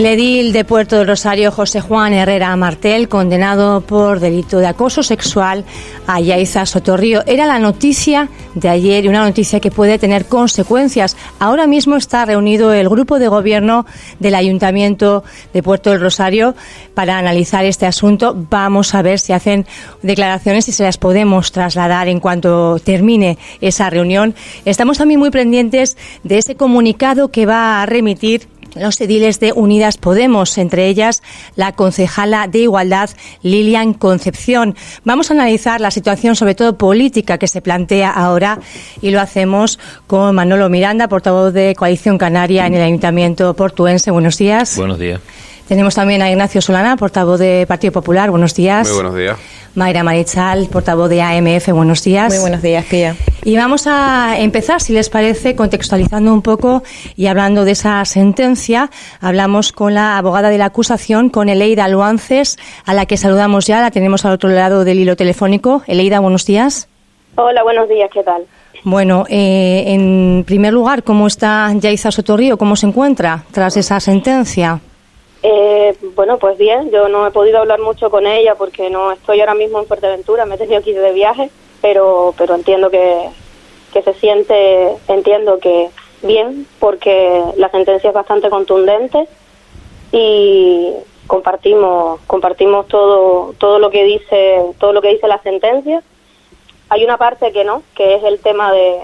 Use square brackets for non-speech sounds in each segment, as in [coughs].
El edil de Puerto del Rosario, José Juan Herrera Martel, condenado por delito de acoso sexual a Yaiza Sotorrío. Era la noticia de ayer y una noticia que puede tener consecuencias. Ahora mismo está reunido el grupo de gobierno del Ayuntamiento de Puerto del Rosario para analizar este asunto. Vamos a ver si hacen declaraciones y se las podemos trasladar en cuanto termine esa reunión. Estamos también muy pendientes de ese comunicado que va a remitir los ediles de Unidas Podemos, entre ellas la concejala de Igualdad Lilian Concepción. Vamos a analizar la situación, sobre todo política, que se plantea ahora y lo hacemos con Manolo Miranda, portavoz de Coalición Canaria en el Ayuntamiento portuense. Buenos días. Buenos días. Tenemos también a Ignacio Solana, portavoz de Partido Popular. Buenos días. Muy buenos días. Mayra Marichal, portavoz de AMF. Buenos días. Muy buenos días, Pía. Y vamos a empezar, si les parece, contextualizando un poco y hablando de esa sentencia. Hablamos con la abogada de la acusación, con Eleida Luances, a la que saludamos ya. La tenemos al otro lado del hilo telefónico. Eleida, buenos días. Hola, buenos días. ¿Qué tal? Bueno, eh, en primer lugar, ¿cómo está Yaiza Sotorrío? ¿Cómo se encuentra tras esa sentencia? Eh, bueno, pues bien, yo no he podido hablar mucho con ella porque no estoy ahora mismo en Fuerteventura, me he tenido que ir de viaje, pero, pero entiendo que, que se siente, entiendo que bien, porque la sentencia es bastante contundente y compartimos, compartimos todo, todo lo que dice, todo lo que dice la sentencia. Hay una parte que no, que es el tema de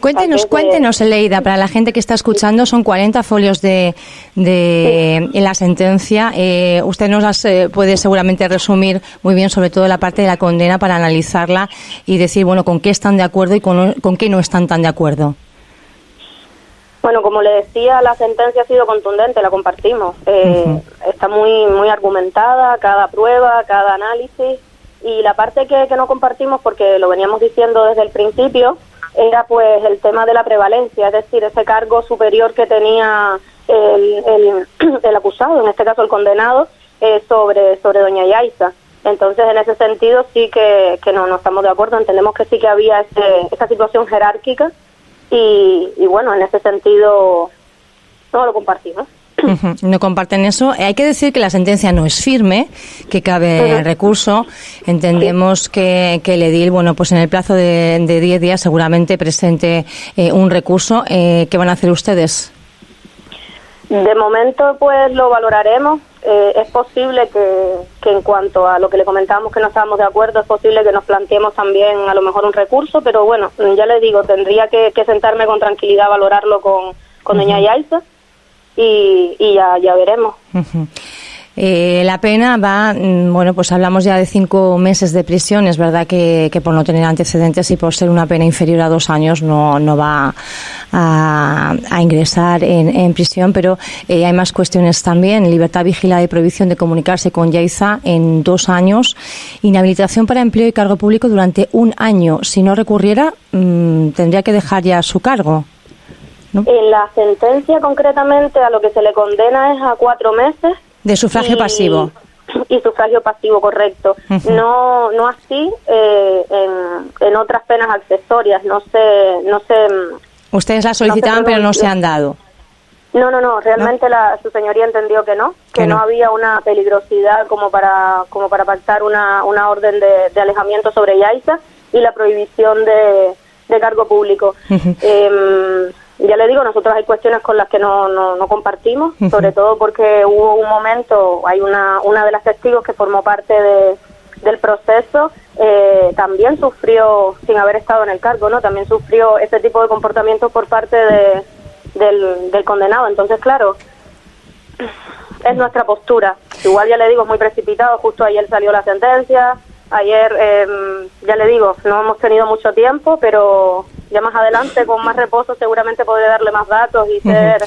Cuéntenos, cuéntenos, Leida, para la gente que está escuchando, son 40 folios de, de en la sentencia. Eh, usted nos las eh, puede seguramente resumir muy bien, sobre todo la parte de la condena, para analizarla y decir, bueno, con qué están de acuerdo y con, con qué no están tan de acuerdo. Bueno, como le decía, la sentencia ha sido contundente, la compartimos. Eh, Está muy, muy argumentada, cada prueba, cada análisis. Y la parte que, que no compartimos, porque lo veníamos diciendo desde el principio, era pues el tema de la prevalencia, es decir, ese cargo superior que tenía el, [clears throat] el, acusado, en este caso el condenado, eh, sobre, sobre doña Yaiza. Entonces, en ese sentido sí que, que no, no estamos de acuerdo, entendemos que sí que había ese, esa situación jerárquica y, y bueno, en ese sentido no lo compartimos. No comparten eso. Hay que decir que la sentencia no es firme, que cabe recurso. Entendemos que, que el edil, bueno, pues en el plazo de 10 días seguramente presente eh, un recurso. Eh, ¿Qué van a hacer ustedes? De momento, pues lo valoraremos. Eh, es posible que, que, en cuanto a lo que le comentamos que no estábamos de acuerdo, es posible que nos planteemos también a lo mejor un recurso, pero bueno, ya le digo, tendría que, que sentarme con tranquilidad a valorarlo con, con doña Yaiza y, y ya, ya veremos. Eh, la pena va, mm, bueno, pues hablamos ya de cinco meses de prisión. Es verdad que, que, por no tener antecedentes y por ser una pena inferior a dos años no, no va a, ingresar en, prisión, pero eh, hay más cuestiones también. Libertad vigilada y prohibición de comunicarse con Yaiza en dos años. Inhabilitación para empleo y cargo público durante un año. Si no recurriera, mmm, tendría que dejar ya su cargo. ¿No? En la sentencia, concretamente, a lo que se le condena es a cuatro meses. De sufragio y, pasivo. [clears throat] Y sufragio pasivo, correcto. Uh -huh. No no así eh, en, en, otras penas accesorias. No sé. No sé Ustedes la solicitaban, no pero no se han dado. No, no, no. Realmente ¿No? La, su señoría entendió que no, que, que no. no. había una peligrosidad como para como para pactar una, una orden de, de alejamiento sobre Yaiza y la prohibición de, de cargo público. Uh -huh. eh, ya le digo, nosotros hay cuestiones con las que no, no, no compartimos, uh -huh. sobre todo porque hubo un momento, hay una, una de las testigos que formó parte de, del proceso, eh, también sufrió, sin haber estado en el cargo, ¿no? También sufrió ese tipo de comportamientos por parte de, del, del condenado. Entonces, claro, es nuestra postura. Igual ya le digo, es muy precipitado, justo ayer salió la sentencia, ayer, eh, ya le digo, no hemos tenido mucho tiempo, pero ya más adelante con más reposo seguramente podré darle más datos y ser,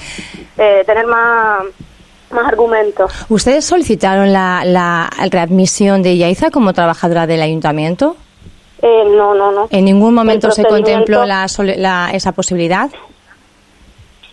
eh, tener más más argumentos. ¿Ustedes solicitaron la, la readmisión de Yaiza como trabajadora del ayuntamiento? Eh, no, no, no. ¿En ningún momento se contempló la, la, esa posibilidad?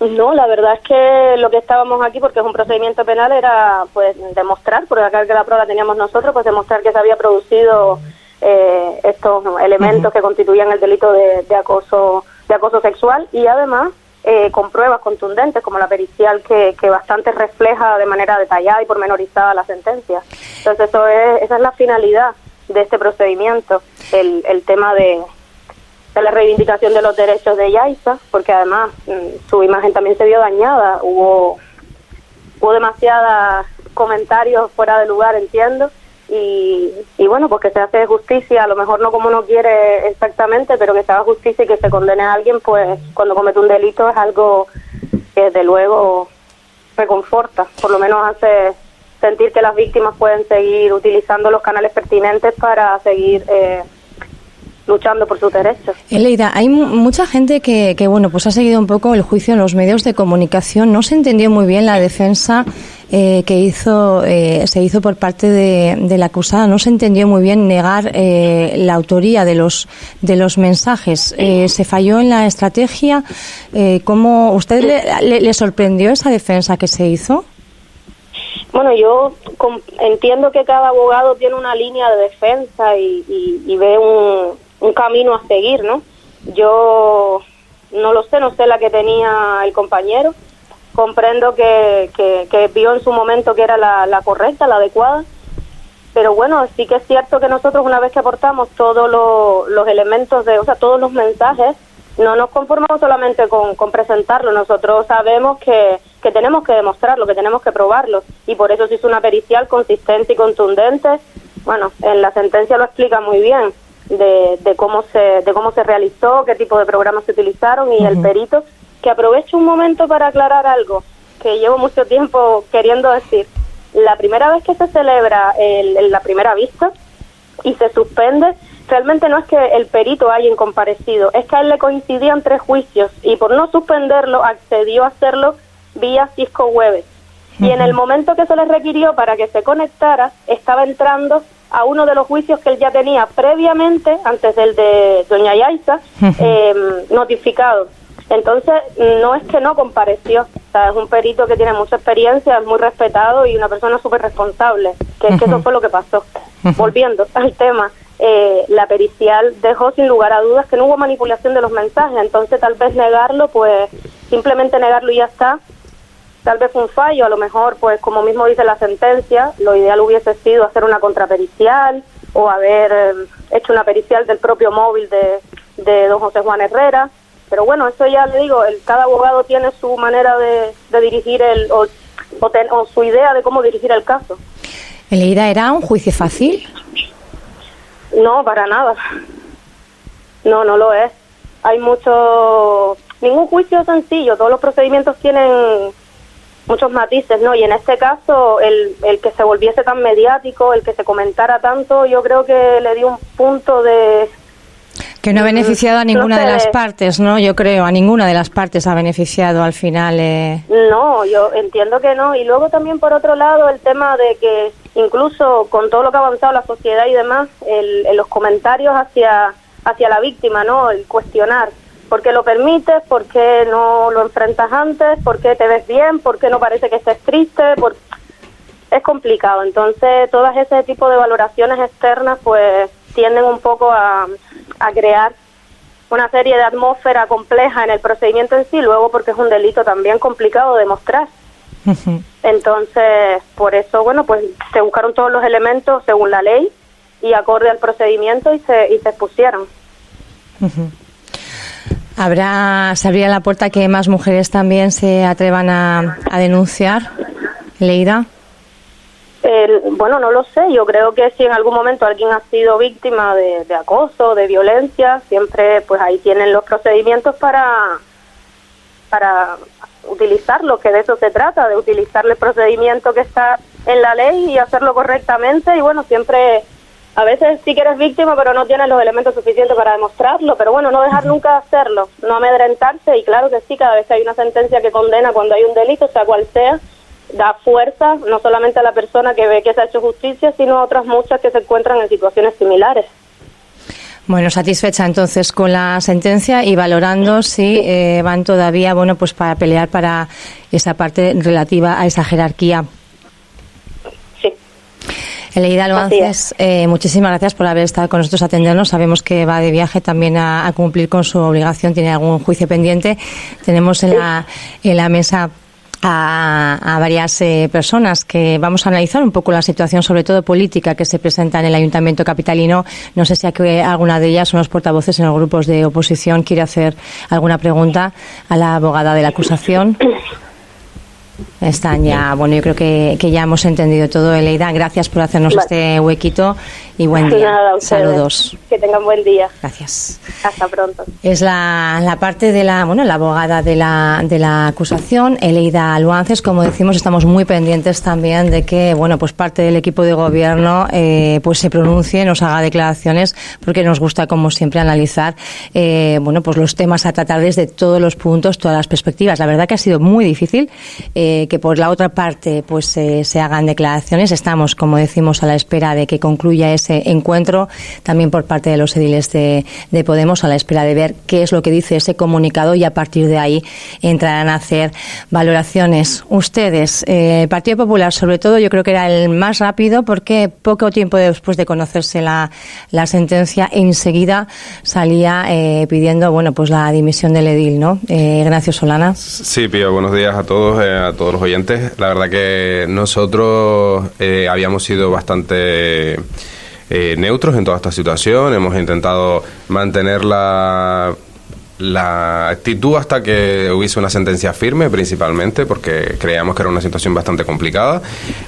No, la verdad es que lo que estábamos aquí, porque es un procedimiento penal, era pues demostrar, porque acá que la prueba teníamos nosotros, pues demostrar que se había producido eh, estos elementos uh -huh. que constituían el delito de, de, acoso de acoso sexual y además eh, con pruebas contundentes, como la pericial que, que bastante refleja de manera detallada y pormenorizada la sentencia. Entonces, eso es, esa es la finalidad de este procedimiento, el, el tema de, de la reivindicación de los derechos de Yaisa, porque además mm, su imagen también se vio dañada, hubo, hubo demasiados comentarios fuera de lugar, entiendo, y, y bueno, pues que se hace justicia, a lo mejor no como uno quiere exactamente, pero que se haga justicia y que se condene a alguien, pues cuando comete un delito es algo que desde luego reconforta, por lo menos hace sentir que las víctimas pueden seguir utilizando los canales pertinentes para seguir eh, luchando por sus derechos. Eleida, hay mucha gente que, que, bueno, pues ha seguido un poco el juicio en los medios de comunicación. No se entendió muy bien la defensa eh, que hizo, eh, se hizo por parte de, de, la acusada. No se entendió muy bien negar eh, la autoría de los de los mensajes. Eh, se falló en la estrategia. Eh, ¿Cómo usted le, le, le sorprendió esa defensa que se hizo? Bueno, yo entiendo que cada abogado tiene una línea de defensa y, y, y ve un, un camino a seguir, ¿no? Yo no lo sé, no sé la que tenía el compañero. Comprendo que, que, vio en su momento que era la, la, correcta, la adecuada. Pero bueno, sí que es cierto que nosotros una vez que aportamos todos lo, los elementos de, o sea, todos los mensajes, no nos conformamos solamente con, con presentarlo. Nosotros sabemos que, que tenemos que demostrarlo, que tenemos que probarlo. Y por eso se hizo una pericial consistente y contundente. Bueno, en la sentencia lo explica muy bien de, de, cómo se de cómo se realizó, qué tipo de programas se utilizaron y uh -huh. el perito que aprovecho un momento para aclarar algo que llevo mucho tiempo queriendo decir. La primera vez que se celebra el, el, la primera vista y se suspende, realmente no es que el perito haya incomparecido, es que a él le coincidían tres juicios y por no suspenderlo accedió a hacerlo vía Cisco Web. Y en el momento que se le requirió para que se conectara, estaba entrando a uno de los juicios que él ya tenía previamente, antes del de doña Yaisa, eh, notificado. Entonces, no es que no compareció, o sea, es un perito que tiene mucha experiencia, es muy respetado y una persona súper responsable, que es que eso fue lo que pasó. Volviendo al tema, eh, la pericial dejó sin lugar a dudas que no hubo manipulación de los mensajes, entonces tal vez negarlo, pues simplemente negarlo y ya está, tal vez fue un fallo, a lo mejor, pues como mismo dice la sentencia, lo ideal hubiese sido hacer una contrapericial o haber eh, hecho una pericial del propio móvil de, de don José Juan Herrera, pero bueno, eso ya le digo, el, cada abogado tiene su manera de, de dirigir el, o, o, ten, o, su idea de cómo dirigir el caso. ¿Eleida era un juicio fácil? No, para nada. No, no lo es. Hay mucho... Ningún juicio sencillo, todos los procedimientos tienen muchos matices, ¿no? Y en este caso, el, el que se volviese tan mediático, el que se comentara tanto, yo creo que le dio un punto de que no ha beneficiado a ninguna no sé. de las partes, ¿no? Yo creo, a ninguna de las partes ha beneficiado al final. Eh... No, yo entiendo que no. Y luego también, por otro lado, el tema de que incluso con todo lo que ha avanzado la sociedad y demás, el, el los comentarios hacia, hacia la víctima, ¿no? El cuestionar. ¿Por qué lo permites? ¿Por qué no lo enfrentas antes? ¿Por qué te ves bien? ¿Por qué no parece que estés triste? ¿Por... Es complicado. Entonces, todas ese tipo de valoraciones externas, pues tienden un poco a, a crear una serie de atmósfera compleja en el procedimiento en sí, luego porque es un delito también complicado de demostrar. Uh -huh. Entonces, por eso, bueno, pues se buscaron todos los elementos según la ley y acorde al procedimiento y se, y se expusieron. Uh -huh. ¿Habrá, se abrirá la puerta que más mujeres también se atrevan a, a denunciar, Leida? Eh, bueno, no lo sé. Yo creo que si en algún momento alguien ha sido víctima de, acoso, de violencia, siempre pues ahí tienen los procedimientos para para utilizarlo, que de eso se trata, de utilizar el procedimiento que está en la ley y hacerlo correctamente. Y bueno, siempre, a veces sí que eres víctima, pero no tienes los elementos suficientes para demostrarlo. Pero bueno, no dejar nunca de hacerlo, no amedrentarse. Y claro que sí, cada vez que hay una sentencia que condena cuando hay un delito, sea cual sea, da fuerza no solamente a la persona que ve que se ha hecho justicia, sino a otras muchas que se encuentran en situaciones similares. Bueno, satisfecha entonces con la sentencia y valorando si eh, van todavía, bueno, pues para pelear para esa parte relativa a esa jerarquía. Eleida eh, muchísimas gracias por haber estado con nosotros atendernos. Sabemos que va de viaje también a, cumplir con su obligación, tiene algún juicio pendiente. Tenemos en la, en la mesa a, varias eh, personas que vamos a analizar un poco la situación, sobre todo política, que se presenta en el Ayuntamiento Capitalino. No sé si alguna de ellas, unos portavoces en los grupos de oposición, quiere hacer alguna pregunta a la abogada de la acusación. [coughs] Están ya, bueno, yo creo que, que ya hemos entendido todo, Eleida. Gracias por hacernos este huequito y buen día. Saludos. Que tengan buen día. Gracias. Hasta pronto. Es la, la, parte de la, bueno, la abogada de la, de la acusación, Eleida Luances. Como decimos, estamos muy pendientes también de que, bueno, pues parte del equipo de gobierno, eh, pues se pronuncie, nos haga declaraciones, porque nos gusta, como siempre, analizar, eh, bueno, pues los temas a tratar desde todos los puntos, todas las perspectivas. La verdad que ha sido muy difícil eh, que por la otra parte, pues se hagan declaraciones. Estamos, como decimos, a la espera de que concluya ese encuentro, también por parte de los ediles de, Podemos, a la espera de ver qué es lo que dice ese comunicado y a partir de ahí entrarán a hacer valoraciones. Ustedes, eh, el Partido Popular, sobre todo, yo creo que era el más rápido porque poco tiempo después de conocerse la, la sentencia, enseguida salía eh, pidiendo, bueno, pues la dimisión del edil, ¿no? Eh, Ignacio Solana. Sí, Pío, buenos días a todos, eh, a todos los oyentes. La verdad que nosotros habíamos sido bastante eh, neutros en toda esta situación, hemos intentado mantener la, la actitud hasta que hubiese una sentencia firme, principalmente, porque creíamos que era una situación bastante complicada.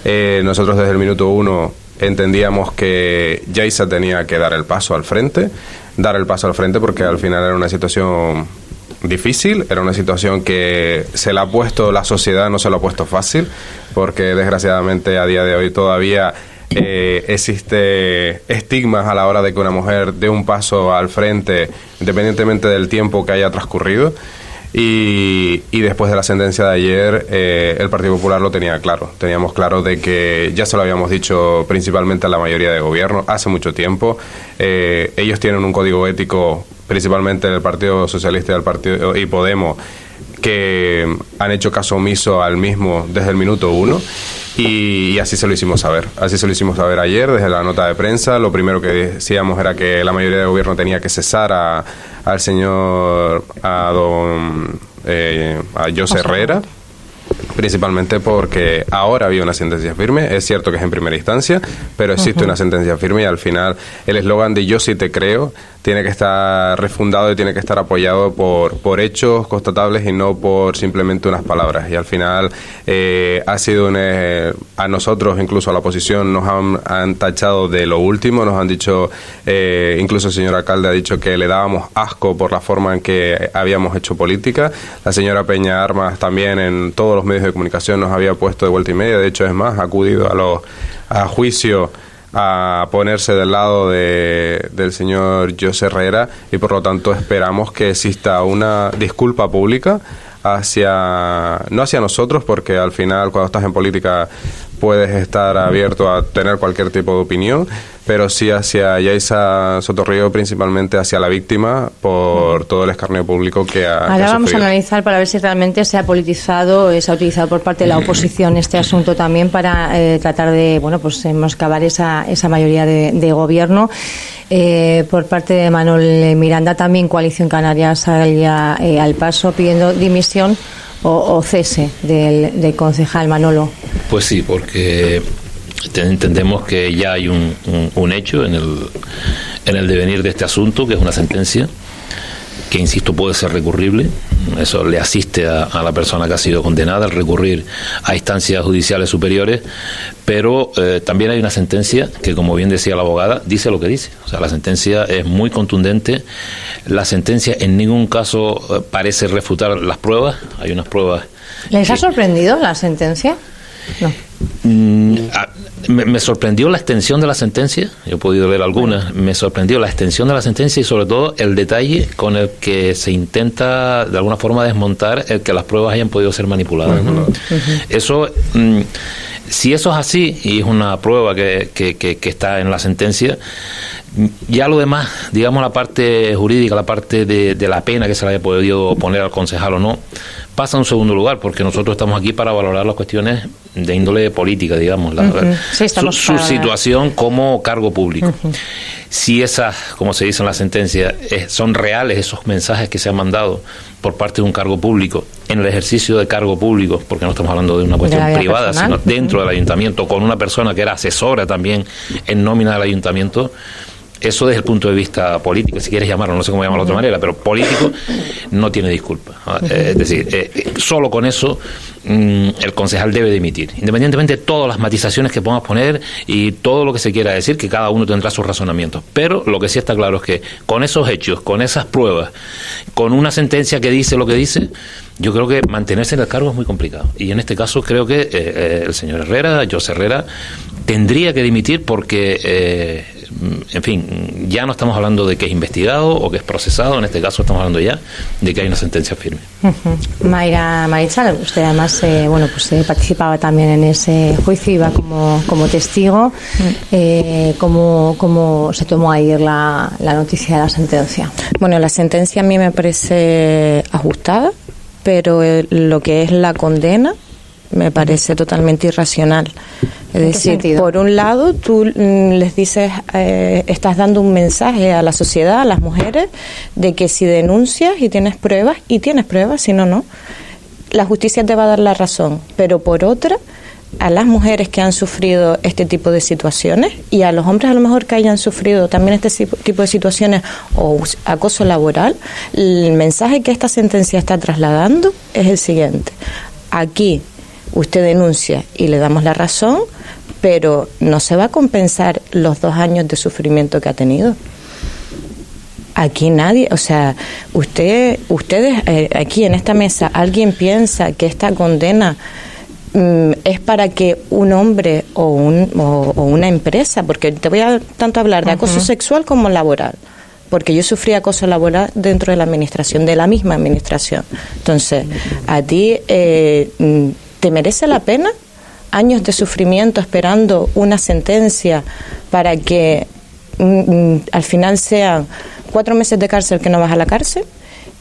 Eh, nosotros desde el minuto uno entendíamos que Jaisa tenía que dar el paso al frente, dar el paso al frente porque al final era una situación difícil, era una situación que se la ha puesto la sociedad, no se lo ha puesto fácil, porque desgraciadamente a día de hoy todavía eh, existe estigmas a la hora de que una mujer dé un paso al frente, independientemente del tiempo que haya transcurrido. Y, después de la sentencia de ayer, eh, el Partido Popular lo tenía claro. Teníamos claro de que ya se lo habíamos dicho principalmente a la mayoría de gobierno hace mucho tiempo. Eh, ellos tienen un código ético, principalmente el Partido Socialista y, el Partido, y Podemos, que han hecho caso omiso al mismo desde el minuto uno y, así se lo hicimos saber. Así se lo hicimos saber ayer desde la nota de prensa. Lo primero que decíamos era que la mayoría del gobierno tenía que cesar a, al señor, a don eh, a José Herrera principalmente porque ahora había una sentencia firme, es cierto que es en primera instancia, pero existe una sentencia firme y al final el eslogan de yo sí te creo tiene que estar refundado y tiene que estar apoyado por, por hechos constatables y no por simplemente unas palabras. Y al final eh, ha sido eh, a nosotros, incluso a la oposición, nos han, tachado de lo último, nos han dicho, eh, incluso el señor alcalde ha dicho que le dábamos asco por la forma en que habíamos hecho política. La señora Peña Armas también en todos los medios de comunicación nos había puesto de vuelta y media, de hecho es más, ha acudido a, los, a juicio a ponerse del lado de, del señor José Herrera y por lo tanto esperamos que exista una disculpa pública hacia no hacia nosotros porque al final cuando estás en política puedes estar abierto a tener cualquier tipo de opinión pero sí hacia Yaisa Sotorrío, principalmente hacia la víctima, por todo el escarnio público que ha Ahora vamos a analizar para ver si realmente se ha politizado, se ha utilizado por parte de la oposición este asunto también para eh, tratar de, bueno, pues menoscabar esa, esa mayoría de, gobierno. Eh, por parte de Manuel Miranda, también Coalición Canaria salía eh, al paso pidiendo dimisión o, cese del, del concejal Manolo. Pues sí, porque entendemos que ya hay un, un, hecho en el, en el devenir de este asunto, que es una sentencia que, insisto, puede ser recurrible. Eso le asiste a, la persona que ha sido condenada al recurrir a instancias judiciales superiores, pero eh, también hay una sentencia que, como bien decía la abogada, dice lo que dice. O sea, la sentencia es muy contundente. La sentencia en ningún caso eh, parece refutar las pruebas. Hay unas pruebas. ¿Les ha sorprendido la sentencia? No. Mm, me, sorprendió la extensión de la sentencia, yo he podido leer algunas, me sorprendió la extensión de la sentencia y sobre todo el detalle con el que se intenta de alguna forma desmontar el que las pruebas hayan podido ser manipuladas. Eso, mm, si eso es así, y es una prueba que, que, está en la sentencia, ya lo demás, digamos la parte jurídica, la parte de, de, la pena que se le haya podido poner al concejal o no, pasa a un segundo lugar, porque nosotros estamos aquí para valorar las cuestiones de índole política, digamos, su, situación como cargo público. Si esas, como se dice en la sentencia, son reales esos mensajes que se han mandado por parte de un cargo público en el ejercicio de cargo público, porque no estamos hablando de una cuestión privada, sino dentro del ayuntamiento, con una persona que era asesora también en nómina del ayuntamiento, eso desde el punto de vista político, si quieres llamarlo, no sé cómo llamarlo de otra manera, pero político no tiene disculpa. Eh, es decir, eh, solo con eso el concejal debe dimitir, independientemente de todas las matizaciones que podamos poner y todo lo que se quiera decir, que cada uno tendrá sus razonamientos. Pero lo que sí está claro es que con esos hechos, con esas pruebas, con una sentencia que dice lo que dice, yo creo que mantenerse en el cargo es muy complicado. Y en este caso creo que el señor Herrera, José Herrera, tendría que dimitir porque Mm, en fin, ya no estamos hablando de que es investigado o que es procesado, en este caso estamos hablando ya de que hay una sentencia firme. Mayra Marichal, usted además, eh, bueno, pues eh, participaba también en ese juicio, iba como, como testigo. Eh, ¿cómo, se tomó ayer la, la noticia de la sentencia? Bueno, la sentencia a mí me parece ajustada, pero lo que es la condena me parece totalmente irracional. Es decir, por un lado, tú mm, les dices, eh, estás dando un mensaje a la sociedad, a las mujeres, de que si denuncias y tienes pruebas, y tienes pruebas, si no, no, la justicia te va a dar la razón. Pero por otra, a las mujeres que han sufrido este tipo de situaciones y a los hombres a lo mejor que hayan sufrido también este tipo de situaciones o acoso laboral, el mensaje que esta sentencia está trasladando es el siguiente. Aquí usted denuncia y le damos la razón, pero no se va a compensar los dos años de sufrimiento que ha tenido. Aquí nadie, o sea, usted, ustedes eh, aquí en esta mesa, alguien piensa que esta condena mm, es para que un hombre o, un, o, una empresa, porque te voy a tanto hablar de acoso sexual como laboral, porque yo sufrí acoso laboral dentro de la administración, de la misma administración. Entonces, a ti eh, mm, ¿Te merece la pena años de sufrimiento esperando una sentencia para que mm, mm, al final sean cuatro meses de cárcel que no vas a la cárcel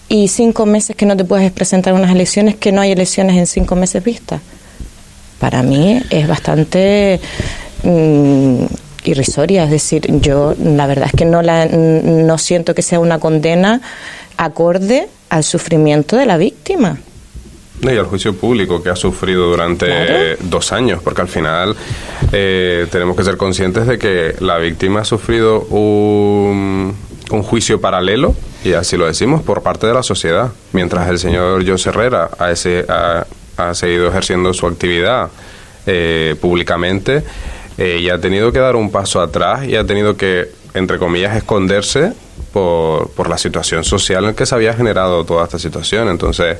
y cinco meses que no te puedes presentar unas elecciones que no hay elecciones en cinco meses vistas? Para mí es bastante mm, irrisoria, es decir, yo la verdad es que no, la, no siento que sea una condena acorde al sufrimiento de la víctima. Y al juicio público que ha sufrido durante dos años, porque al final eh, tenemos que ser conscientes de que la víctima ha sufrido un, un, juicio paralelo, y así lo decimos, por parte de la sociedad, mientras el señor José Herrera ha, ese, ha, seguido ejerciendo su actividad eh, públicamente eh, y ha tenido que dar un paso atrás y ha tenido que, entre comillas, esconderse por, por la situación social en que se había generado toda esta situación. Entonces,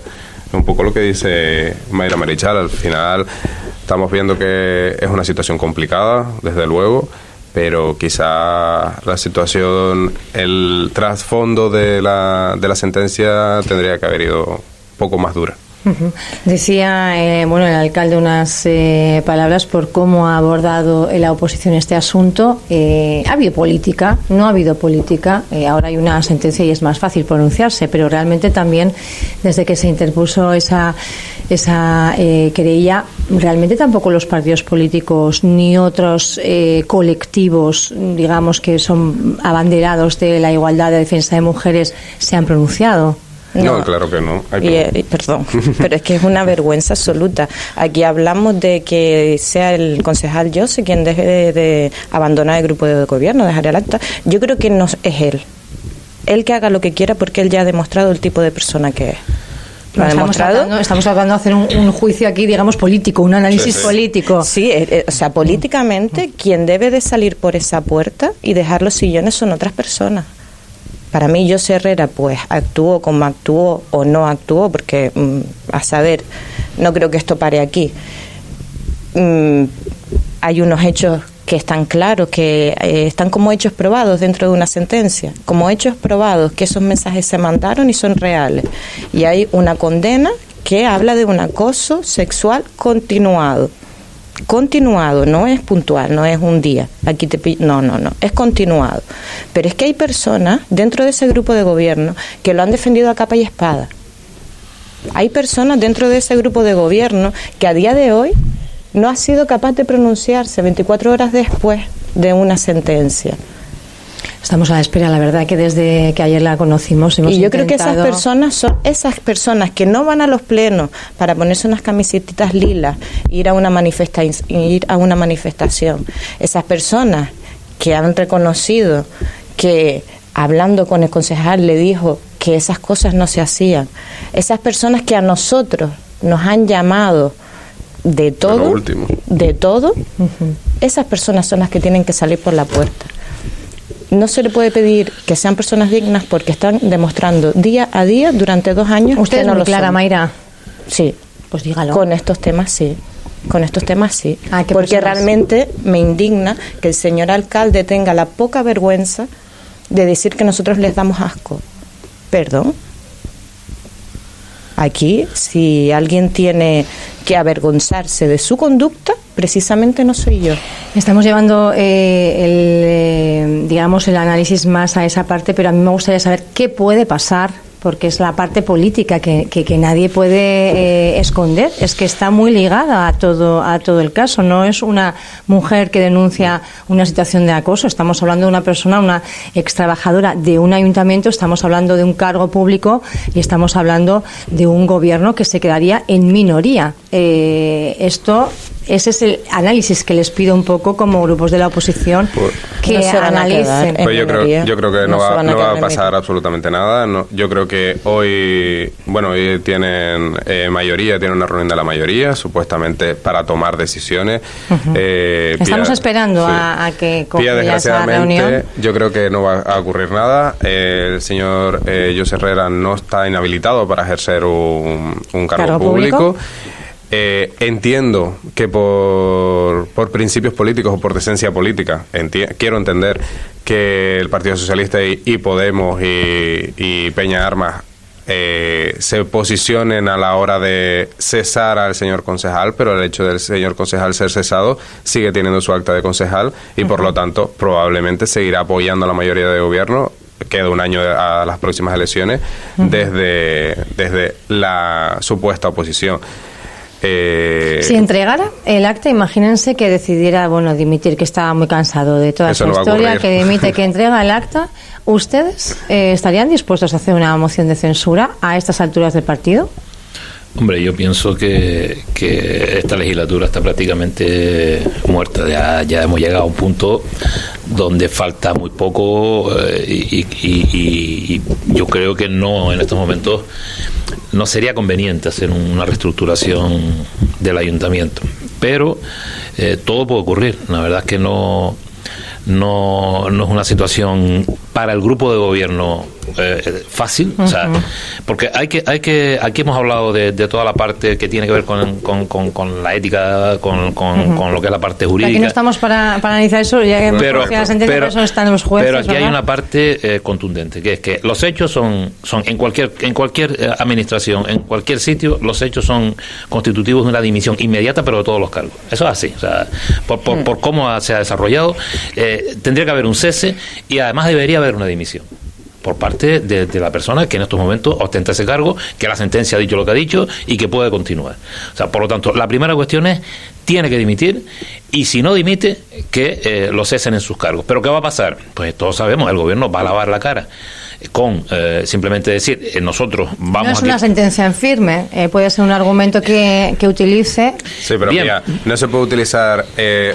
un poco lo que dice Mayra Marichal. Al final estamos viendo que es una situación complicada, desde luego, pero quizá la situación, el trasfondo de la, de la sentencia tendría que haber ido un poco más dura. Decía eh, bueno el alcalde unas eh, palabras por cómo ha abordado la oposición este asunto. Eh, ha habido política, no ha habido política. ahora hay una sentencia y es más fácil pronunciarse, pero realmente también desde que se interpuso esa esa querella, realmente tampoco los partidos políticos ni otros colectivos, digamos que son abanderados de la igualdad de defensa de mujeres, se han pronunciado. No, claro que no. Eh, perdón, [laughs] pero es que es una vergüenza absoluta. Aquí hablamos de que sea el concejal Jose quien deje de, abandonar el grupo de gobierno, dejar el acta. Yo creo que no es él. Él que haga lo que quiera porque él ya ha demostrado el tipo de persona que es. ¿Lo ha estamos, demostrado? estamos tratando de hacer un, juicio aquí, digamos, político, un análisis político. Sí, eh, eh, o sea, políticamente, quien debe de salir por esa puerta y dejar los sillones son otras personas para mí José Herrera pues actuó como actuó o no actuó, porque mm, a saber, no creo que esto pare aquí. Mm, hay unos hechos que están claros, que eh, están como hechos probados dentro de una sentencia, como hechos probados que esos mensajes se mandaron y son reales. Y hay una condena que habla de un acoso sexual continuado continuado, no es puntual, no es un día. Aquí te no, no, no, es continuado. Pero es que hay personas dentro de ese grupo de gobierno que lo han defendido a capa y espada. Hay personas dentro de ese grupo de gobierno que a día de hoy no ha sido capaz de pronunciarse 24 horas después de una sentencia. Estamos a la espera, la verdad que desde que ayer la conocimos hemos Y yo creo que esas personas son esas personas que no van a los plenos para ponerse unas camisetitas lilas, ir a una manifesta ir a una manifestación. Esas personas que han reconocido que hablando con el concejal le dijo que esas cosas no se hacían. Esas personas que a nosotros nos han llamado de todo, de todo, esas personas son las que tienen que salir por la puerta no se le puede pedir que sean personas dignas porque están demostrando día a día durante dos años. ¿Usted no lo clara, Mayra? Sí. Pues dígalo. Con estos temas sí. Con estos temas sí. Ah, porque realmente me indigna que el señor alcalde tenga la poca vergüenza de decir que nosotros les damos asco. Perdón. Aquí, si alguien tiene que avergonzarse de su conducta, precisamente no soy yo. Estamos llevando eh, el, eh, digamos, el análisis más a esa parte, pero a mí me gustaría saber qué puede pasar porque es la parte política que, que, nadie puede eh, esconder. Es que está muy ligada a todo, a todo el caso. No es una mujer que denuncia una situación de acoso. Estamos hablando de una persona, una ex trabajadora de un ayuntamiento, estamos hablando de un cargo público y estamos hablando de un gobierno que se quedaría en minoría. esto ese es el análisis que les pido un poco como grupos de la oposición pues, que analicen. Pues yo, creo, yo creo que no, va, a pasar absolutamente nada. yo creo que hoy, bueno, hoy tienen eh, mayoría, tienen una reunión de la mayoría, supuestamente para tomar decisiones. Eh, Estamos esperando a, que concluya esa reunión. Yo creo que no va a ocurrir nada. el señor eh, José Herrera no está inhabilitado para ejercer un, cargo, público eh, entiendo que por, por, principios políticos o por decencia política, quiero entender que el Partido Socialista y, Podemos y, Peña Armas eh, se posicionen a la hora de cesar al señor concejal, pero el hecho del señor concejal ser cesado sigue teniendo su acta de concejal y por lo tanto probablemente seguirá apoyando a la mayoría de gobierno. Queda un año a las próximas elecciones desde, desde la supuesta oposición. Eh, si entregara el acta, imagínense que decidiera, bueno, dimitir, que estaba muy cansado de toda esa historia, que dimite, que [laughs] entrega el acta. ¿Ustedes eh, estarían dispuestos a hacer una moción de censura a estas alturas del partido? Hombre, yo pienso que, esta legislatura está prácticamente muerta. Ya, hemos llegado a un punto donde falta muy poco eh, y, yo creo que no en estos momentos no sería conveniente hacer una reestructuración del ayuntamiento. Pero eh, todo puede ocurrir. La verdad es que no, no, no es una situación para el grupo de gobierno eh, fácil, o sea, porque hay que, hay que, aquí hemos hablado de, toda la parte que tiene que ver con, con, la ética, con, con, lo que es la parte jurídica. Aquí no estamos para, analizar eso, ya que pero, la sentencia eso están los jueces. Pero aquí hay una parte eh, contundente, que es que los hechos son, son en cualquier, en cualquier eh, administración, en cualquier sitio, los hechos son constitutivos de una dimisión inmediata, pero de todos los cargos. Eso es así, o sea, por, por, por cómo se ha desarrollado, tendría que haber un cese y además debería haber una dimisión por parte de, la persona que en estos momentos ostenta ese cargo, que la sentencia ha dicho lo que ha dicho y que puede continuar. O sea, por lo tanto, la primera cuestión es, tiene que dimitir y si no dimite, que eh, lo cesen en sus cargos. ¿Pero qué va a pasar? Pues todos sabemos, el gobierno va a lavar la cara con eh, simplemente decir eh, nosotros vamos no es una sentencia en firme eh, puede ser un argumento que, que utilice. Sí pero mira no se puede utilizar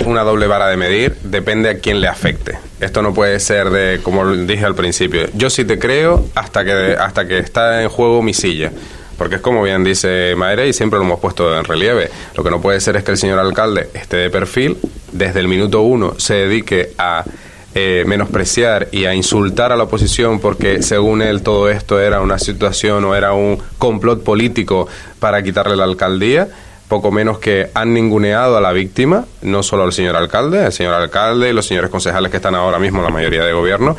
una doble vara de medir depende a quién le afecte. Esto no puede ser de como dije al principio yo sí te creo hasta que hasta que está en juego mi silla. Porque es como bien dice Maere y siempre lo hemos puesto en relieve. Lo que no puede ser es que el señor alcalde esté de perfil, desde el minuto uno se dedique a eh, menospreciar y a insultar a la oposición porque según él todo esto era una situación o era un complot político para quitarle la alcaldía, poco menos que han ninguneado a la víctima, no solo al señor alcalde, el señor alcalde y los señores concejales que están ahora mismo en la mayoría de gobierno,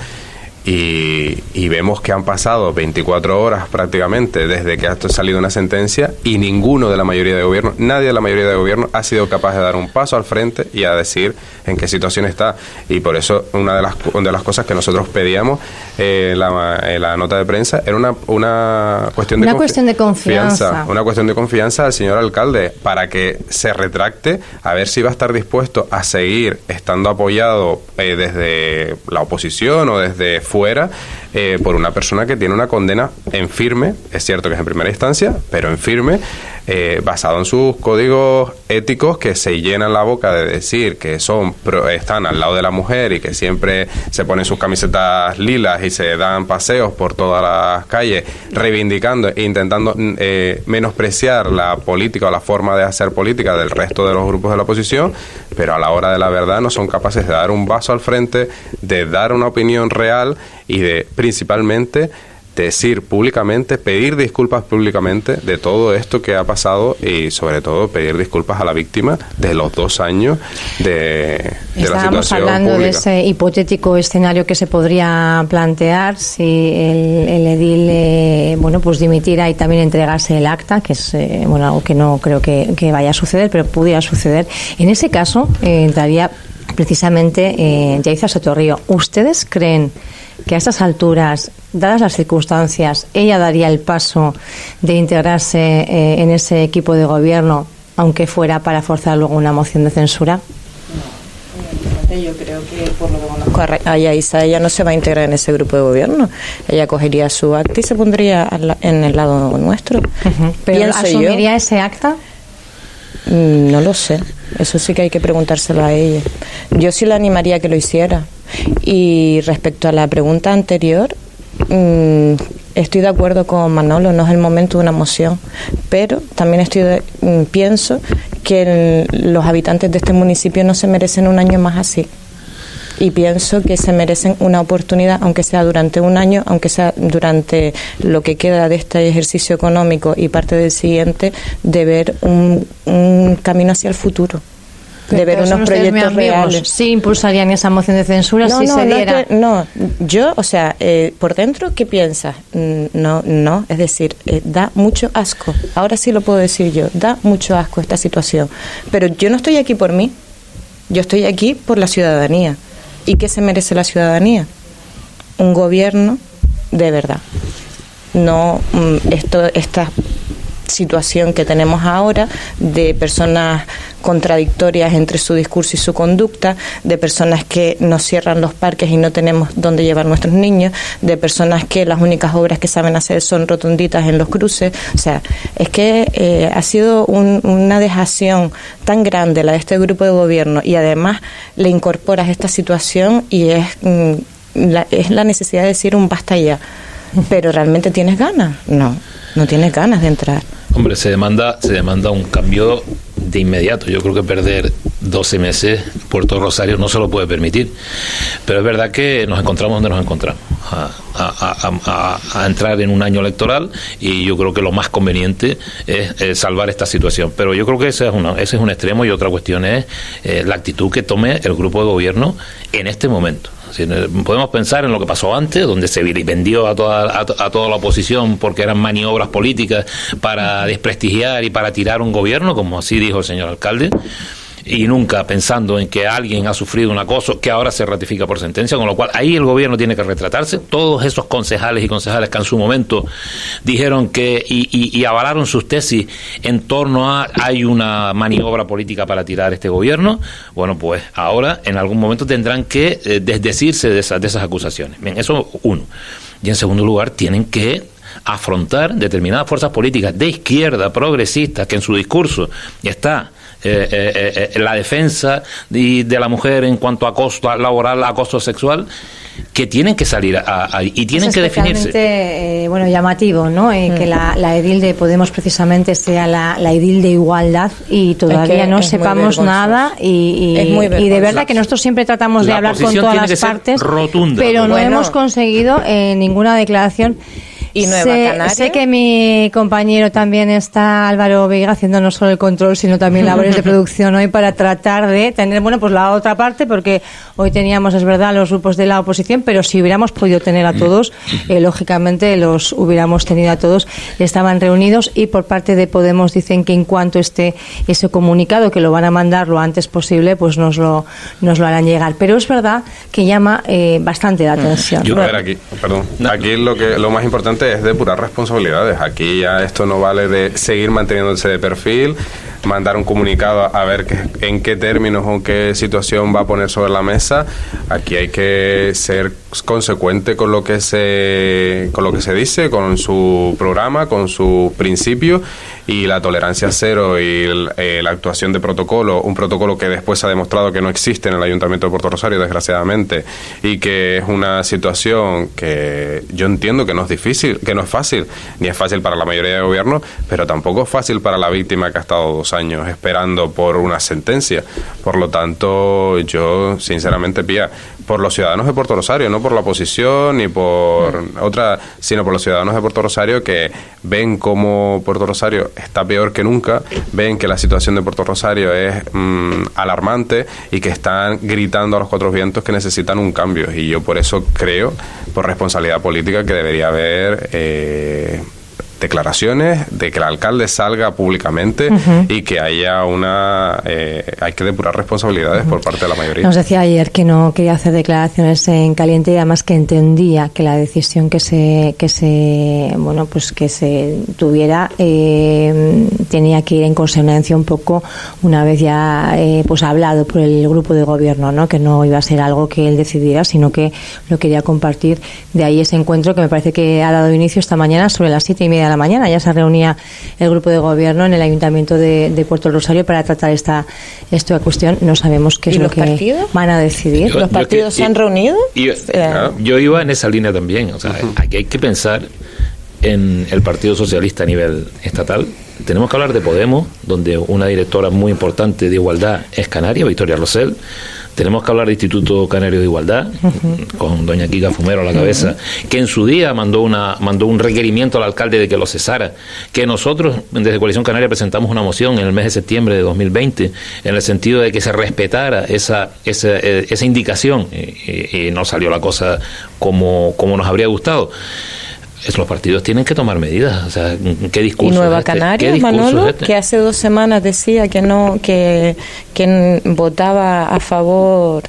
y, vemos que han pasado 24 horas prácticamente desde que ha salido una sentencia y ninguno de la mayoría de gobierno, nadie de la mayoría de gobierno ha sido capaz de dar un paso al frente y a decir en qué situación está. Y por eso una de las, de las cosas que nosotros pedíamos eh, en, la, nota de prensa era una, una cuestión de, una cuestión de confianza. Una cuestión de confianza al señor alcalde para que se retracte a ver si va a estar dispuesto a seguir estando apoyado eh, desde la oposición o desde fuera eh, por una persona que tiene una condena en firme, es cierto que es en primera instancia, pero en firme, eh, basado en sus códigos éticos que se llenan la boca de decir que son están al lado de la mujer y que siempre se ponen sus camisetas lilas y se dan paseos por todas las calles reivindicando e intentando eh, menospreciar la política o la forma de hacer política del resto de los grupos de la oposición, pero a la hora de la verdad no son capaces de dar un vaso al frente, de dar una opinión real y de principalmente decir públicamente, pedir disculpas públicamente de todo esto que ha pasado y sobre todo pedir disculpas a la víctima de los dos años de, de la situación hablando de ese hipotético escenario que se podría plantear si el, edil eh, bueno pues dimitiera y también entregase el acta, que es eh, bueno algo que no creo que, vaya a suceder, pero pudiera suceder. En ese caso eh, entraría precisamente eh, Yaiza Sotorrío. ¿Ustedes creen que a estas alturas, dadas las circunstancias, ella daría el paso de integrarse eh, en ese equipo de gobierno, aunque fuera para forzar luego una moción de censura? yo creo que por lo que conozco a Yaisa, ella no se va a integrar en ese grupo de gobierno. Ella cogería su acta y se pondría en el lado nuestro. ¿Pero asumiría ese acta? Mm, no lo sé. Eso sí que hay que preguntárselo a ella. Yo sí la animaría a que lo hiciera. Y respecto a la pregunta anterior, mm, estoy de acuerdo con Manolo, no es el momento de una moción, pero también estoy mm, pienso que los habitantes de este municipio no se merecen un año más así y pienso que se merecen una oportunidad, aunque sea durante un año, aunque sea durante lo que queda de este ejercicio económico y parte del siguiente, de ver un, camino hacia el futuro de ver unos proyectos reales. Sí impulsarían esa moción de censura no, si no, se diera. No, yo, o sea, eh, por dentro, ¿qué piensas? Mm, no, no, es decir, eh, da mucho asco. Ahora sí lo puedo decir yo, da mucho asco esta situación. Pero yo no estoy aquí por mí, yo estoy aquí por la ciudadanía. ¿Y qué se merece la ciudadanía? Un gobierno de verdad. No mm, esto, esta situación que tenemos ahora de personas contradictorias entre su discurso y su conducta, de personas que nos cierran los parques y no tenemos dónde llevar nuestros niños, de personas que las únicas obras que saben hacer son rotunditas en los cruces. O sea, es que eh, ha sido una dejación tan grande la de este grupo de gobierno y además le incorporas esta situación y es, mm, la, es la necesidad de decir un basta ya. Pero realmente tienes ganas. No, no tienes ganas de entrar. Hombre, se demanda, se demanda un cambio de inmediato. Yo creo que perder 12 meses Puerto Rosario no se lo puede permitir. Pero es verdad que nos encontramos donde nos encontramos, a, entrar en un año electoral y yo creo que lo más conveniente es, salvar esta situación. Pero yo creo que ese es, una, ese es un extremo y otra cuestión es eh, la actitud que tome el grupo de gobierno en este momento. Podemos pensar en lo que pasó antes, donde se vendió a toda, a, toda la oposición porque eran maniobras políticas para desprestigiar y para tirar un gobierno, como así dijo el señor alcalde y nunca pensando en que alguien ha sufrido un acoso que ahora se ratifica por sentencia, con lo cual ahí el gobierno tiene que retratarse. Todos esos concejales y concejales que en su momento dijeron que y, y, avalaron sus tesis en torno a hay una maniobra política para tirar este gobierno, bueno, pues ahora en algún momento tendrán que eh, desdecirse de esas, de esas acusaciones. Bien, eso uno. Y en segundo lugar, tienen que afrontar determinadas fuerzas políticas de izquierda progresistas que en su discurso está eh, eh, eh, la defensa de, de, la mujer en cuanto a acoso laboral, acoso sexual, que tienen que salir y tienen que definirse. Eh, bueno, llamativo, ¿no? Que la, la, edil de Podemos precisamente sea la, la edil de igualdad y todavía no sepamos nada y, y, de verdad que nosotros siempre tratamos de hablar con todas las partes, pero no hemos conseguido ninguna declaración y Nueva sé, Canaria. Sé que mi compañero también está, Álvaro Vega, haciendo no solo el control, sino también labores de [laughs] producción hoy para tratar de tener, bueno, pues la otra parte, porque hoy teníamos, es verdad, los grupos de la oposición, pero si hubiéramos podido tener a todos, [laughs] eh, lógicamente los hubiéramos tenido a todos. Estaban reunidos y por parte de Podemos dicen que en cuanto esté ese comunicado, que lo van a mandar lo antes posible, pues nos lo, nos lo harán llegar. Pero es verdad que llama eh, bastante la atención. Yo, a ver, aquí, perdón, aquí lo, que, lo más importante es depurar responsabilidades. Aquí ya esto no vale de seguir manteniéndose de perfil, mandar un comunicado a ver en qué términos o qué situación va a poner sobre la mesa. Aquí hay que ser consecuente con lo que se con lo que se dice, con su programa, con su principio y la tolerancia cero y eh, la actuación de protocolo, un protocolo que después se ha demostrado que no existe en el Ayuntamiento de Puerto Rosario, desgraciadamente, y que es una situación que yo entiendo que no es difícil, que no es fácil, ni es fácil para la mayoría de gobiernos, pero tampoco es fácil para la víctima que ha estado dos años esperando por una sentencia. Por lo tanto, yo sinceramente pía por los ciudadanos de Puerto Rosario, no por la oposición ni por otra, sino por los ciudadanos de Puerto Rosario que ven cómo Puerto Rosario está peor que nunca, ven que la situación de Puerto Rosario es mm, alarmante y que están gritando a los cuatro vientos que necesitan un cambio. Y yo por eso creo, por responsabilidad política, que debería haber... Eh, declaraciones de que el alcalde salga públicamente y que haya una eh, hay que depurar responsabilidades por parte de la mayoría. Nos decía ayer que no quería hacer declaraciones en caliente y además que entendía que la decisión que se que se bueno pues que se tuviera eh, tenía que ir en consonancia un poco una vez ya eh, pues hablado por el grupo de gobierno, ¿no? Que no iba a ser algo que él decidiera, sino que lo quería compartir. De ahí ese encuentro que me parece que ha dado inicio esta mañana sobre las siete y media de la mañana. Ya se reunía el grupo de gobierno en el Ayuntamiento de, Puerto Rosario para tratar esta, esta cuestión. No sabemos qué es lo que van a decidir. ¿Los partidos se han reunido? Eh, yo iba en esa línea también. O sea, aquí hay que pensar en el Partido Socialista a nivel estatal. Tenemos que hablar de Podemos, donde una directora muy importante de igualdad es Canaria, Victoria Rosell. Tenemos que hablar del Instituto Canario de Igualdad, con doña Kika Fumero a la cabeza, que en su día mandó, una, mandó un requerimiento al alcalde de que lo cesara, que nosotros desde Coalición Canaria presentamos una moción en el mes de septiembre de 2020 en el sentido de que se respetara esa, esa, eh, esa indicación y, y, no salió la cosa como, como nos habría gustado los partidos tienen que tomar medidas. O sea, ¿qué discurso Y Nueva este? Canaria, Manolo, este? que hace dos semanas decía que no, que, que votaba a favor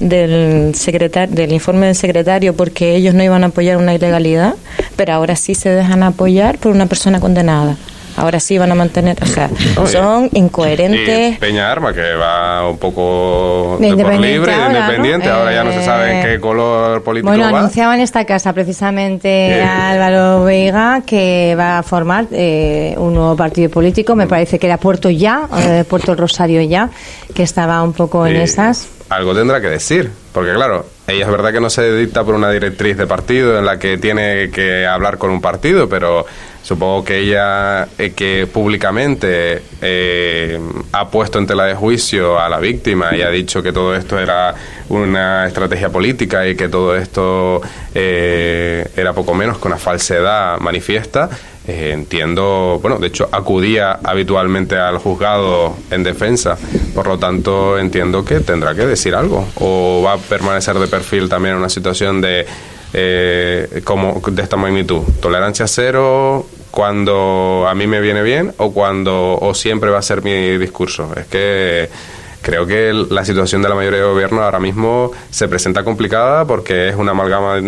del secretario, del informe del secretario porque ellos no iban a apoyar una ilegalidad, pero ahora sí se dejan apoyar por una persona condenada ahora sí van a mantener, o sea, son incoherentes. Peña Arma, que va un poco de por libre, independiente, ahora ya no se sabe en qué eh, color político bueno, anunciaba en esta casa precisamente Álvaro Veiga que va a formar eh, un nuevo partido político, me parece que era Puerto Ya, eh, Puerto Rosario Ya, que estaba un poco en esas. Algo tendrá que decir, porque claro, ella es verdad que no se dicta por una directriz de partido en la que tiene que hablar con un partido, pero Supongo que ella, eh, que públicamente eh, ha puesto en tela de juicio a la víctima y ha dicho que todo esto era una estrategia política y que todo esto eh, era poco menos que una falsedad manifiesta. entiendo, bueno, de hecho acudía habitualmente al juzgado en defensa, por lo tanto entiendo que tendrá que decir algo. O va a permanecer de perfil también en una situación de como de esta magnitud, tolerancia cero, cuando a mí me viene bien o cuando o siempre va a ser mi discurso. Es que creo que la situación de la mayoría de gobierno ahora mismo se presenta complicada porque es una amalgama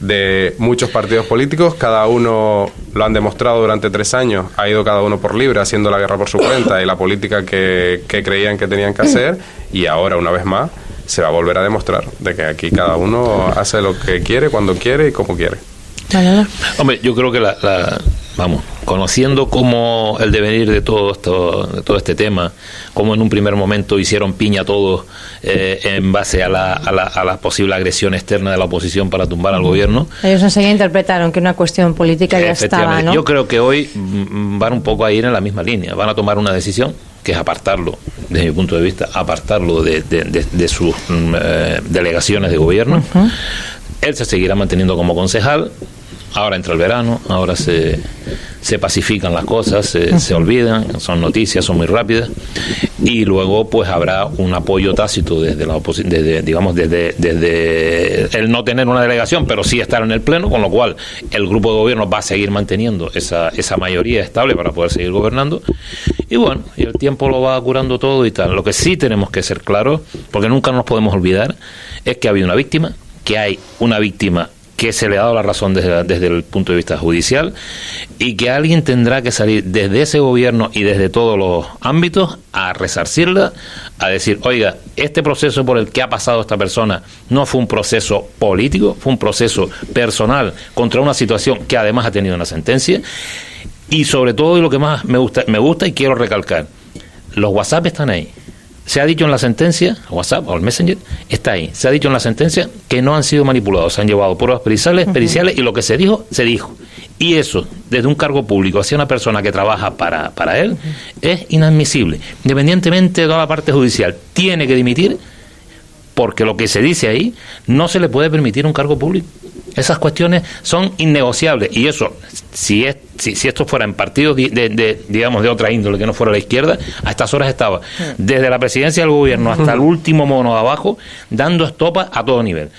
de muchos partidos políticos, cada uno lo han demostrado durante tres años, ha ido cada uno por libre haciendo la guerra por su cuenta y la política que, que creían que tenían que hacer y ahora una vez más se va a volver a demostrar de que aquí cada uno hace lo que quiere, cuando quiere y como quiere. Hombre, yo creo que la, vamos, conociendo cómo el devenir de todo esto, de todo este tema, cómo en un primer momento hicieron piña todos eh, en base a la, a, la, a la, posible agresión externa de la oposición para tumbar al gobierno. Ellos enseguida interpretaron que una cuestión política ya estaba, ¿no? Yo creo que hoy mm, van un poco a ir en la misma línea, van a tomar una decisión que es apartarlo, desde mi punto de vista, apartarlo de, de, sus mm, eh, delegaciones de gobierno. Él se seguirá manteniendo como concejal, ahora entra el verano, ahora se, se pacifican las cosas, se, olvidan, son noticias, son muy rápidas, y luego pues habrá un apoyo tácito desde la oposición, desde, digamos, desde, desde el no tener una delegación, pero sí estar en el Pleno, con lo cual el grupo de gobierno va a seguir manteniendo esa, esa mayoría estable para poder seguir gobernando, y bueno, y el tiempo lo va curando todo y tal. Lo que sí tenemos que ser claros, porque nunca nos podemos olvidar, es que ha habido una víctima, que hay una víctima que se le ha dado la razón desde, desde, el punto de vista judicial y que alguien tendrá que salir desde ese gobierno y desde todos los ámbitos a resarcirla, a decir, oiga, este proceso por el que ha pasado esta persona no fue un proceso político, fue un proceso personal contra una situación que además ha tenido una sentencia. Y sobre todo y lo que más me gusta, me gusta y quiero recalcar, los WhatsApp están ahí se ha dicho en la sentencia, WhatsApp o el Messenger, está ahí. Se ha dicho en la sentencia que no han sido manipulados, se han llevado pruebas periciales, periciales y lo que se dijo, se dijo. Y eso, desde un cargo público hacia una persona que trabaja para, para él, es inadmisible. Independientemente de toda la parte judicial, tiene que dimitir porque lo que se dice ahí no se le puede permitir un cargo público. Esas cuestiones son innegociables y eso, si, es, si, esto fuera en partidos de, digamos de otra índole que no fuera la izquierda, a estas horas estaba desde la presidencia del gobierno hasta el último mono de abajo dando estopa a todo nivel.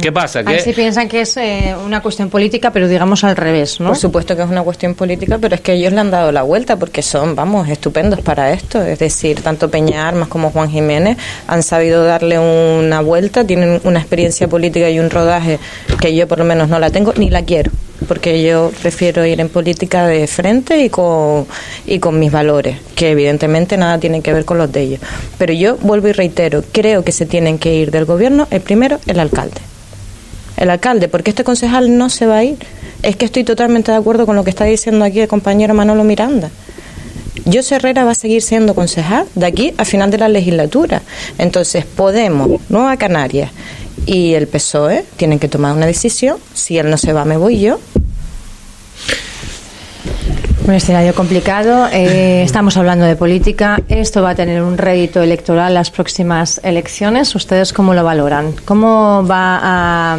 ¿Qué pasa? Que si piensan que es eh, una cuestión política, pero digamos al revés, ¿no? Por supuesto que es una cuestión política, pero es que ellos le han dado la vuelta porque son, vamos, estupendos para esto. Es decir, tanto Peña Armas como Juan Jiménez han sabido darle una vuelta, tienen una experiencia política y un rodaje que yo por lo menos no la tengo ni la quiero porque yo prefiero ir en política de frente y con, y con mis valores, que evidentemente nada tienen que ver con los de ellos. Pero yo vuelvo y reitero, creo que se tienen que ir del gobierno, el primero, el alcalde el alcalde, porque este concejal no se va a ir. Es que estoy totalmente de acuerdo con lo que está diciendo aquí el compañero Manolo Miranda. Yo Herrera va a seguir siendo concejal de aquí a final de la legislatura. Entonces, Podemos, Nueva Canarias y el PSOE tienen que tomar una decisión. Si él no se va, me voy yo. Un escenario complicado. Eh, estamos hablando de política. Esto va a tener un rédito electoral las próximas elecciones. ¿Ustedes cómo lo valoran? ¿Cómo va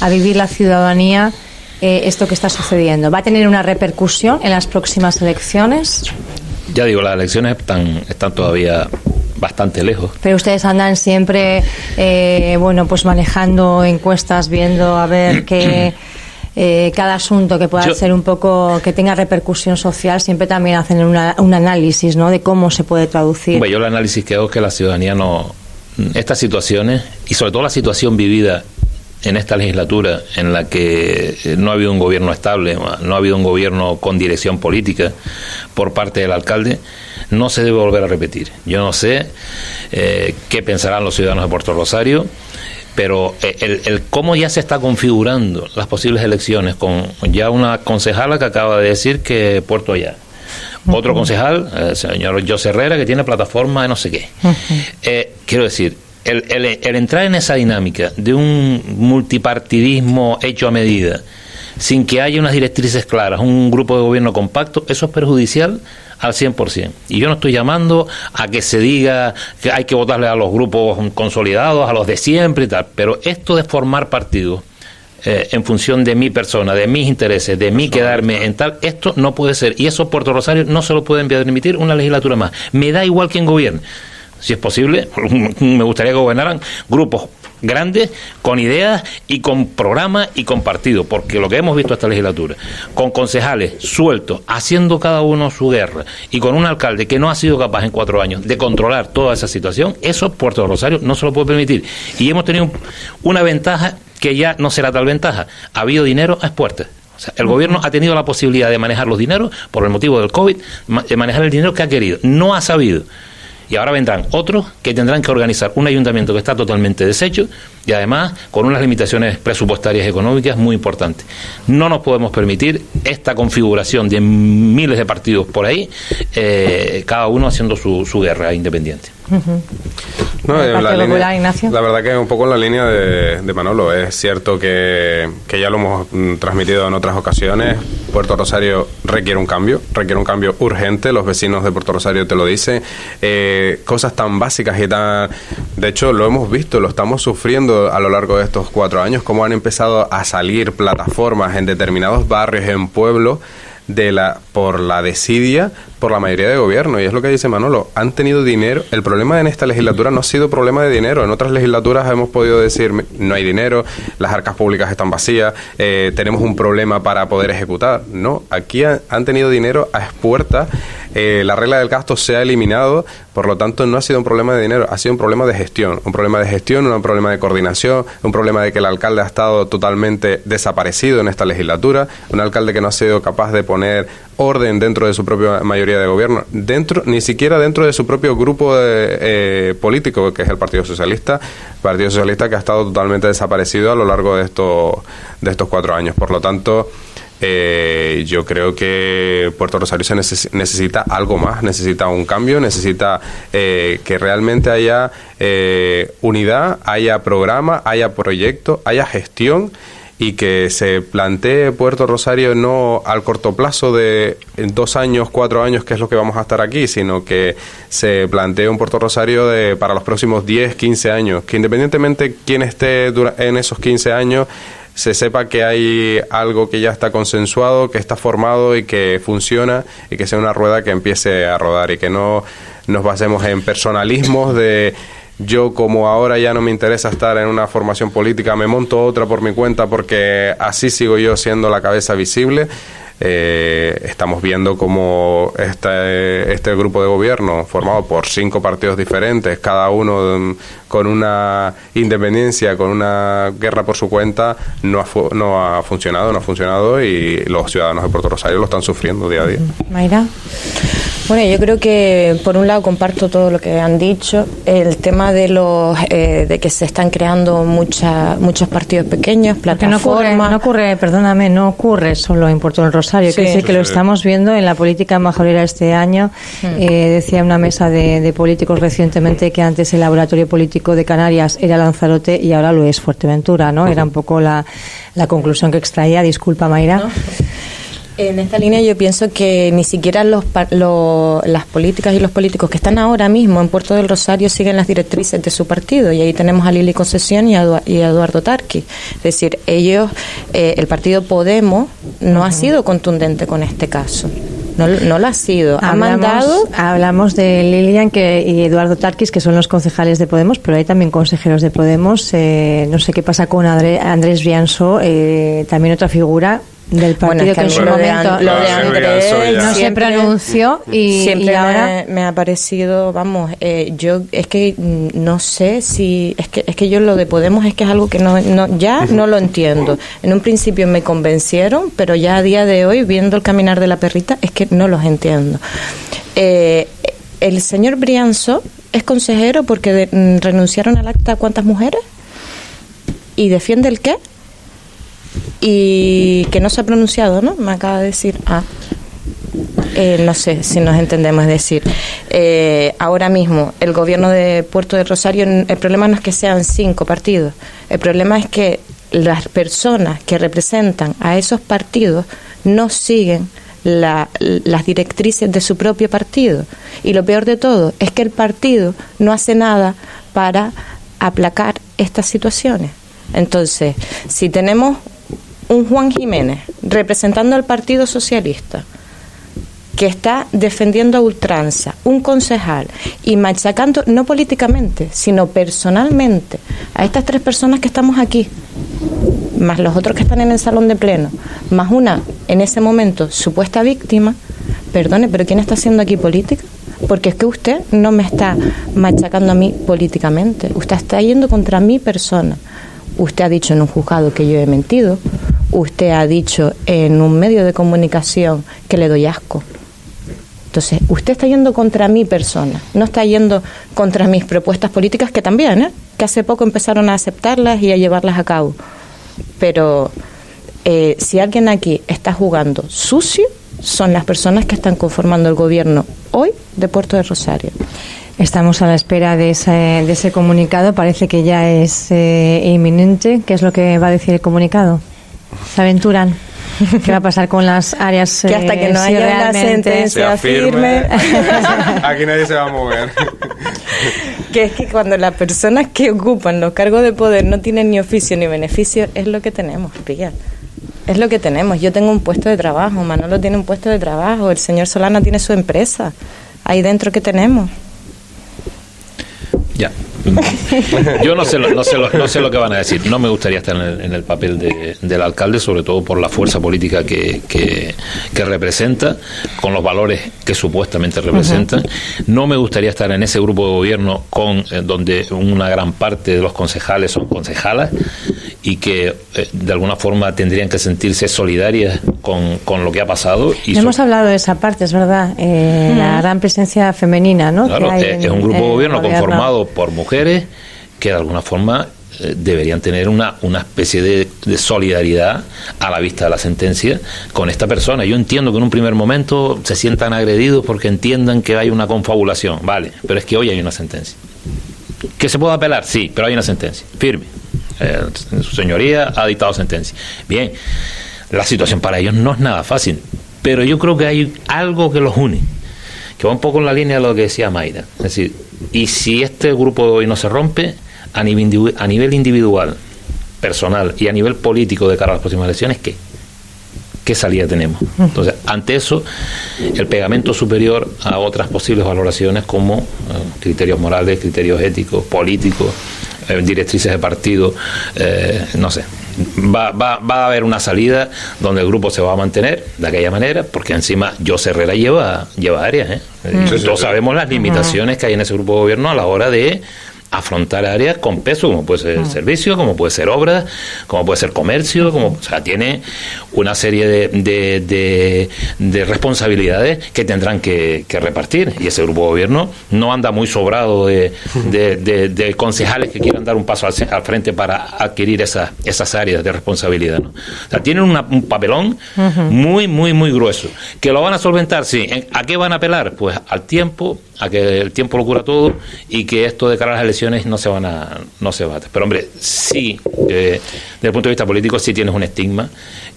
a, vivir la ciudadanía eh, esto que está sucediendo? ¿Va a tener una repercusión en las próximas elecciones? Ya digo, las elecciones están, están todavía bastante lejos. Pero ustedes andan siempre, eh, bueno, pues manejando encuestas, viendo a ver qué [clears throat] eh, cada asunto que pueda ser un poco, que tenga repercusión social, siempre también hacen un análisis, ¿no? De cómo se puede traducir. yo el análisis que hago es que la ciudadanía no, estas situaciones, y sobre todo la situación vivida en esta legislatura en la que eh, no ha habido un gobierno estable, no ha habido un gobierno con dirección política por parte del alcalde, no se debe volver a repetir. Yo no sé eh, qué pensarán los ciudadanos de Puerto Rosario pero eh, el, el, cómo ya se está configurando las posibles elecciones con ya una concejala que acaba de decir que Puerto Allá. Otro concejal, el señor José Herrera, que tiene plataforma de no sé qué. Eh, quiero decir, el, el, el, entrar en esa dinámica de un multipartidismo hecho a medida, sin que haya unas directrices claras, un grupo de gobierno compacto, eso es perjudicial al 100%. Y yo no estoy llamando a que se diga que hay que votarle a los grupos consolidados, a los de siempre y tal, pero esto de formar partidos eh, en función de mi persona, de mis intereses, de mí quedarme en tal, esto no puede ser. Y eso Puerto Rosario no se lo pueden permitir una legislatura más. Me da igual quién gobierne. Si es posible, [laughs] me gustaría que gobernaran grupos grandes, con ideas y con programa y con partido, porque lo que hemos visto esta legislatura, con concejales sueltos, haciendo cada uno su guerra, y con un alcalde que no ha sido capaz en cuatro años de controlar toda esa situación, eso Puerto Rosario no se lo puede permitir. Y hemos tenido una ventaja que ya no será tal ventaja. Ha habido dinero a expuertas. O sea, el gobierno ha tenido la posibilidad de manejar los dineros por el motivo del COVID, de manejar el dinero que ha querido. No ha sabido. Y ahora vendrán otros que tendrán que organizar un ayuntamiento que está totalmente deshecho y además con unas limitaciones presupuestarias económicas muy importantes. No nos podemos permitir esta configuración de miles de partidos por ahí, eh, cada uno haciendo su, su guerra independiente. No, la, la, verdad que un poco en la línea de, Manolo. Es cierto que, ya lo hemos mm, transmitido en otras ocasiones. Puerto Rosario requiere un cambio, requiere un cambio urgente. Los vecinos de Puerto Rosario te lo dicen. Eh, cosas tan básicas y tan. De hecho, lo hemos visto, lo estamos sufriendo a lo largo de estos cuatro años cómo han empezado a salir plataformas en determinados barrios, en pueblos, de la, por la desidia por la mayoría de gobierno. Y es lo que dice Manolo, han tenido dinero. El problema en esta legislatura no ha sido problema de dinero. En otras legislaturas hemos podido decir, no hay dinero, las arcas públicas están vacías, eh, tenemos un problema para poder ejecutar. No, aquí han tenido dinero a expuertas. Eh, la regla del gasto se ha eliminado, por lo tanto no ha sido un problema de dinero, ha sido un problema de gestión, un problema de gestión, un problema de coordinación, un problema de que el alcalde ha estado totalmente desaparecido en esta legislatura, un alcalde que no ha sido capaz de poner orden dentro de su propia mayoría de gobierno, dentro ni siquiera dentro de su propio grupo eh, político, que es el Partido Socialista, Partido Socialista que ha estado totalmente desaparecido a lo largo de de estos cuatro años. Por lo tanto, eh, yo creo que Puerto Rosario se necesita algo más, necesita un cambio, necesita eh, que realmente haya unidad, haya programa, haya proyecto, haya gestión y que se plantee Puerto Rosario no al corto plazo de dos años, cuatro años, que es lo que vamos a estar aquí, sino que se plantee un Puerto Rosario de, para los próximos 10, 15 años, que independientemente quién esté en esos 15 años, se sepa que hay algo que ya está consensuado, que está formado y que funciona y que sea una rueda que empiece a rodar y que no nos basemos en personalismos de yo como ahora ya no me interesa estar en una formación política, me monto otra por mi cuenta porque así sigo yo siendo la cabeza visible. Eh, estamos viendo cómo este, este grupo de gobierno, formado por cinco partidos diferentes, cada uno con una independencia, con una guerra por su cuenta, no ha, no ha funcionado, no ha funcionado y los ciudadanos de Puerto Rosario lo están sufriendo día a día. Mayra. Bueno, yo creo que por un lado comparto todo lo que han dicho. El tema de los eh, de que se están creando mucha, muchos partidos pequeños, plataformas. No ocurre, no ocurre, perdóname, no ocurre solo en Puerto del Rosario. Sí. que lo estamos viendo en la política majorera este año. Hmm. Eh, decía una mesa de, políticos recientemente que antes el laboratorio político de Canarias era Lanzarote y ahora lo es Fuerteventura, ¿no? Era un poco la, la conclusión que extraía. Disculpa, Mayra. En esta línea yo pienso que ni siquiera los, las políticas y los políticos que están ahora mismo en Puerto del Rosario siguen las directrices de su partido y ahí tenemos a Lili Concesión y a, Eduardo Tarqui. Es decir, ellos, eh, el partido Podemos no ha sido contundente con este caso. No, no lo ha sido. Ha hablamos, mandado. Hablamos de Lilian que, y Eduardo Tarquis, que son los concejales de Podemos, pero hay también consejeros de Podemos. Eh, no sé qué pasa con Andrés Brianso, eh, también otra figura del partido que, en su momento lo de Andrés no se pronunció y, siempre ahora me, ha parecido vamos eh, yo es que mm, no sé si es que es que yo lo de Podemos es que es algo que no, no ya no lo entiendo. En un principio me convencieron pero ya a día de hoy viendo el caminar de la perrita es que no los entiendo. Eh, el señor Brianzo es consejero porque mm, renunciaron al acta cuántas mujeres y defiende el qué y que no se ha pronunciado, ¿no? Me acaba de decir, ah, eh, no sé si nos entendemos, es decir, eh, ahora mismo el gobierno de Puerto de Rosario, el problema no es que sean cinco partidos, el problema es que las personas que representan a esos partidos no siguen las directrices de su propio partido. Y lo peor de todo es que el partido no hace nada para aplacar estas situaciones. Entonces, si tenemos un Juan Jiménez representando al Partido Socialista que está defendiendo a ultranza, un concejal y machacando no políticamente, sino personalmente a estas tres personas que estamos aquí, más los otros que están en el salón de pleno, más una en ese momento supuesta víctima, perdone, pero ¿quién está haciendo aquí política? Porque es que usted no me está machacando a mí políticamente, usted está yendo contra mi persona. Usted ha dicho en un juzgado que yo he mentido, usted ha dicho en un medio de comunicación que le doy asco. Entonces, usted está yendo contra mi persona, no está yendo contra mis propuestas políticas, que también, ¿eh? que hace poco empezaron a aceptarlas y a llevarlas a cabo. Pero eh, si alguien aquí está jugando sucio, son las personas que están conformando el gobierno hoy de Puerto de Rosario. Estamos a la espera de ese, de ese comunicado. Parece que ya es eh, inminente. ¿Qué es lo que va a decir el comunicado? Se aventuran? ¿Qué va a pasar con las áreas que hasta que no haya una sentencia firme, [laughs] [laughs] aquí nadie se va a mover. que es que cuando las personas que ocupan los cargos de poder no tienen ni oficio ni beneficio, es lo que tenemos, pilla. Es lo que tenemos. Yo tengo un puesto de trabajo, Manolo tiene un puesto de trabajo, el señor Solana tiene su empresa. Ahí dentro que tenemos. Ya. Yo no sé, lo, no, sé lo, no sé lo que van a decir. No me gustaría estar en el, papel del alcalde, sobre todo por la fuerza política que, que, representa, con los valores que supuestamente representan. No me gustaría estar en ese grupo de gobierno con eh, donde una gran parte de los concejales son concejalas y que eh, de alguna forma tendrían que sentirse solidarias con, con lo que ha pasado. Y hemos hablado de esa parte, es verdad, eh, la gran presencia femenina, ¿no? Claro, es, un grupo de gobierno, conformado por mujeres que de alguna forma eh, deberían tener una, una especie de, de, solidaridad a la vista de la sentencia con esta persona. Yo entiendo que en un primer momento se sientan agredidos porque entiendan que hay una confabulación, vale, pero es que hoy hay una sentencia. ¿Que se puede apelar? Sí, pero hay una sentencia, firme. Eh, su señoría ha dictado sentencia. Bien, la situación para ellos no es nada fácil, pero yo creo que hay algo que los une, que va un poco en la línea de lo que decía Mayra. Es decir, y si este grupo de hoy no se rompe, a nivel, a nivel individual, personal y a nivel político de cara a las próximas elecciones, ¿qué? ¿Qué salida tenemos? Entonces, ante eso, el pegamento superior a otras posibles valoraciones como eh, criterios morales, criterios éticos, políticos, eh, directrices de partido, eh, no sé. Va, va, va, a haber una salida donde el grupo se va a mantener de aquella manera, porque encima José Herrera lleva, lleva áreas. ¿eh? Todos sabemos las limitaciones que hay en ese grupo de gobierno a la hora de afrontar áreas con peso, como puede ser el servicio, como puede ser obra, como puede ser comercio, como, o sea, tiene una serie de, de, de, responsabilidades que tendrán que, repartir. Y ese grupo de gobierno no anda muy sobrado de, de concejales que quieran dar un paso al, frente para adquirir esas, esas áreas de responsabilidad. ¿no? O sea, tienen un papelón muy, muy, muy grueso. ¿Que lo van a solventar? Sí. ¿A qué van a apelar? Pues al tiempo, a que el tiempo lo cura todo y que esto de cara a las elecciones no se van a no se va pero hombre sí eh, desde el punto de vista político sí tienes un estigma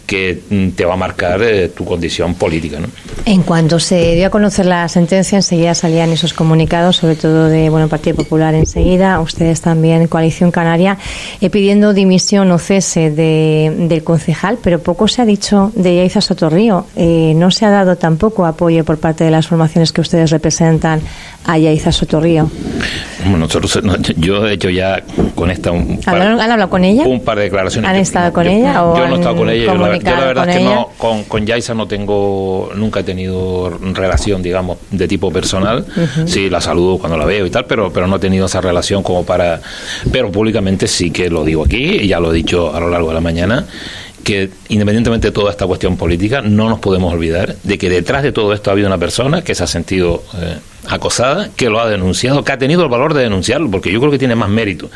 que mm, te va a marcar eh, tu condición política. ¿no? En cuanto se dio a conocer la sentencia, enseguida salían esos comunicados, sobre todo de bueno Partido Popular enseguida, ustedes también, Coalición Canaria, eh, pidiendo dimisión o cese de, del concejal, pero poco se ha dicho de Yaiza Sotorrío. Eh, no se ha dado tampoco apoyo por parte de las formaciones que ustedes representan a Yaiza Sotorrío. Bueno, nosotros, yo he hecho ya con esta un par, ¿Han hablado con ella? Un par de declaraciones. ¿Han estado con ella? Yo, no he estado con ella. Yo la, verdad es que no, con, con Yaisa no tengo, nunca he tenido relación, digamos, de tipo personal. Sí, la saludo cuando la veo y tal, pero, pero no he tenido esa relación como para. Pero públicamente sí que lo digo aquí, y ya lo he dicho a lo largo de la mañana que independientemente de toda esta cuestión política, no nos podemos olvidar de que detrás de todo esto ha habido una persona que se ha sentido eh, acosada, que lo ha denunciado, que ha tenido el valor de denunciarlo, porque yo creo que tiene más mérito.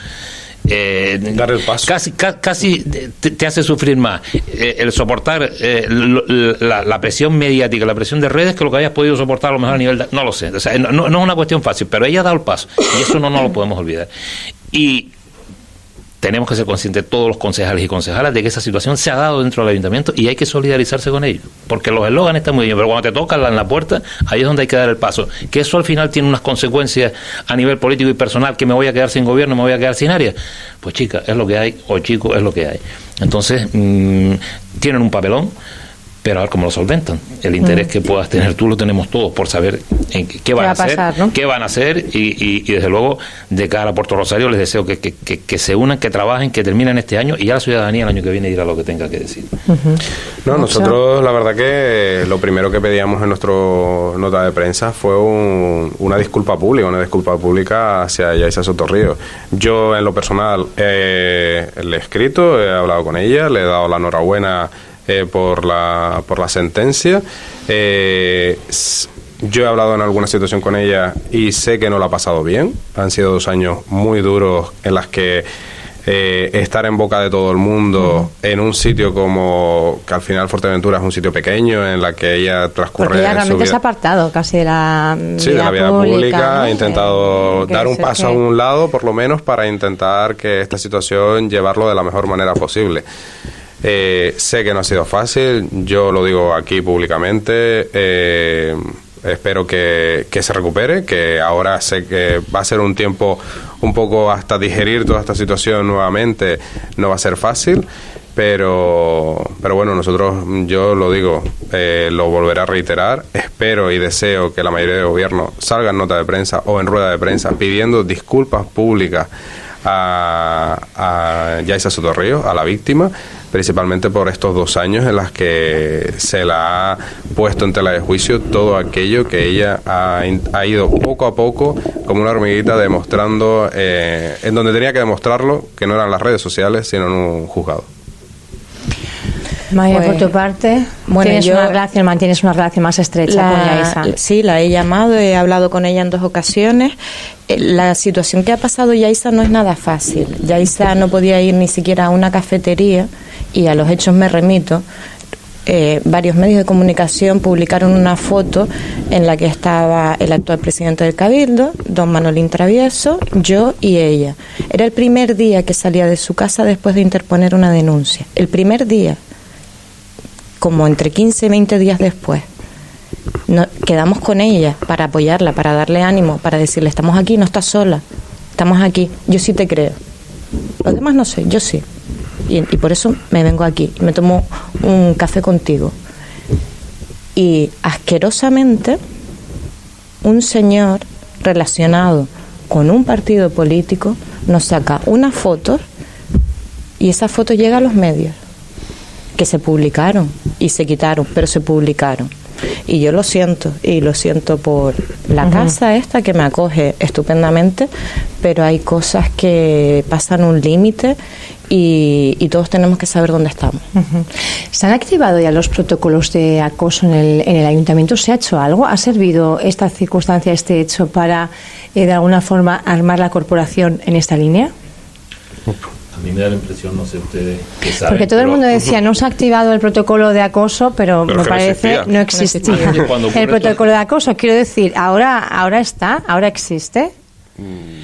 Eh, Dar el paso. Casi, casi te, hace sufrir más eh, el soportar eh, la, presión mediática, la presión de redes, que lo que hayas podido soportar a lo mejor a nivel. no lo sé. no, no, es una cuestión fácil, pero ella ha dado el paso. Y eso no nos lo podemos olvidar. Y tenemos que ser conscientes todos los concejales y concejalas de que esa situación se ha dado dentro del ayuntamiento y hay que solidarizarse con ellos. Porque los eslóganes están muy bien, pero cuando te tocan en la puerta, ahí es donde hay que dar el paso. Que eso al final tiene unas consecuencias a nivel político y personal, que me voy a quedar sin gobierno, me voy a quedar sin área. Pues chica, es lo que hay, o chico, es lo que hay. Entonces, mm, tienen un papelón pero a ver cómo lo solventan. El interés mm. que puedas tener tú lo tenemos todos por saber en qué, van a, hacer, qué van a hacer y, y, desde luego de cara a Puerto Rosario les deseo que, que, que, se unan, que trabajen, que terminen este año y ya la ciudadanía el año que viene dirá lo que tenga que decir. No, nosotros la verdad que lo primero que pedíamos en nuestra nota de prensa fue una disculpa pública, una disculpa pública hacia Yaisa Sotorrío. Yo en lo personal le he escrito, he hablado con ella, le he dado la enhorabuena eh, por, la, por la sentencia. Eh, yo he hablado en alguna situación con ella y sé que no la ha pasado bien. Han sido dos años muy duros en las que eh, estar en boca de todo el mundo en un sitio como que al final Fuerteventura es un sitio pequeño en la que ella transcurre Porque ella realmente se ha apartado casi de la sí, de la vida pública, ha intentado dar un paso a un lado por lo menos para intentar que esta situación llevarlo de la mejor manera posible Eh, sé que no ha sido fácil, yo lo digo aquí públicamente. Eh, espero que, que, se recupere, que ahora sé que va a ser un tiempo un poco hasta digerir toda esta situación nuevamente, no va a ser fácil, pero, pero bueno, nosotros, yo lo digo, eh, lo volveré a reiterar, espero y deseo que la mayoría de gobierno salga en nota de prensa o en rueda de prensa pidiendo disculpas públicas a, a Yaisa Sotorrío, a la víctima, principalmente por estos dos años en las que se la ha puesto en tela de juicio todo aquello que ella ha, ha ido poco a poco como una hormiguita demostrando eh, en donde tenía que demostrarlo, que no eran las redes sociales, sino en un juzgado. Maya, por pues, tu parte, bueno, ¿tienes una relación, mantienes una relación más estrecha con Yaisa? Sí, la he llamado, he hablado con ella en dos ocasiones. Eh, la situación que ha pasado Yaisa no es nada fácil. Yaisa no podía ir ni siquiera a una cafetería y a los hechos me remito. Eh, varios medios de comunicación publicaron una foto en la que estaba el actual presidente del Cabildo, don Manolín Travieso, yo y ella. Era el primer día que salía de su casa después de interponer una denuncia. El primer día como entre 15 y 20 días después. No, quedamos con ella para apoyarla, para darle ánimo, para decirle, estamos aquí, no estás sola, estamos aquí, yo sí te creo. Los demás no sé, yo sí. Y, y por eso me vengo aquí, me tomo un café contigo. Y asquerosamente, un señor relacionado con un partido político nos saca una foto y esa foto llega a los medios que se publicaron y se quitaron, pero se publicaron. Y yo lo siento, y lo siento por la casa esta que me acoge estupendamente, pero hay cosas que pasan un límite y, todos tenemos que saber dónde estamos. ¿Se han activado ya los protocolos de acoso en el, en el ayuntamiento? ¿Se ha hecho algo? ¿Ha servido esta circunstancia, este hecho, para eh, de alguna forma armar la corporación en esta línea? A mí me da la impresión, no sé ustedes que saben, Porque todo el mundo decía, no se ha activado el protocolo de acoso, pero, me parece no existía, el protocolo de acoso. Quiero decir, ahora, ahora está, ahora existe. Mm,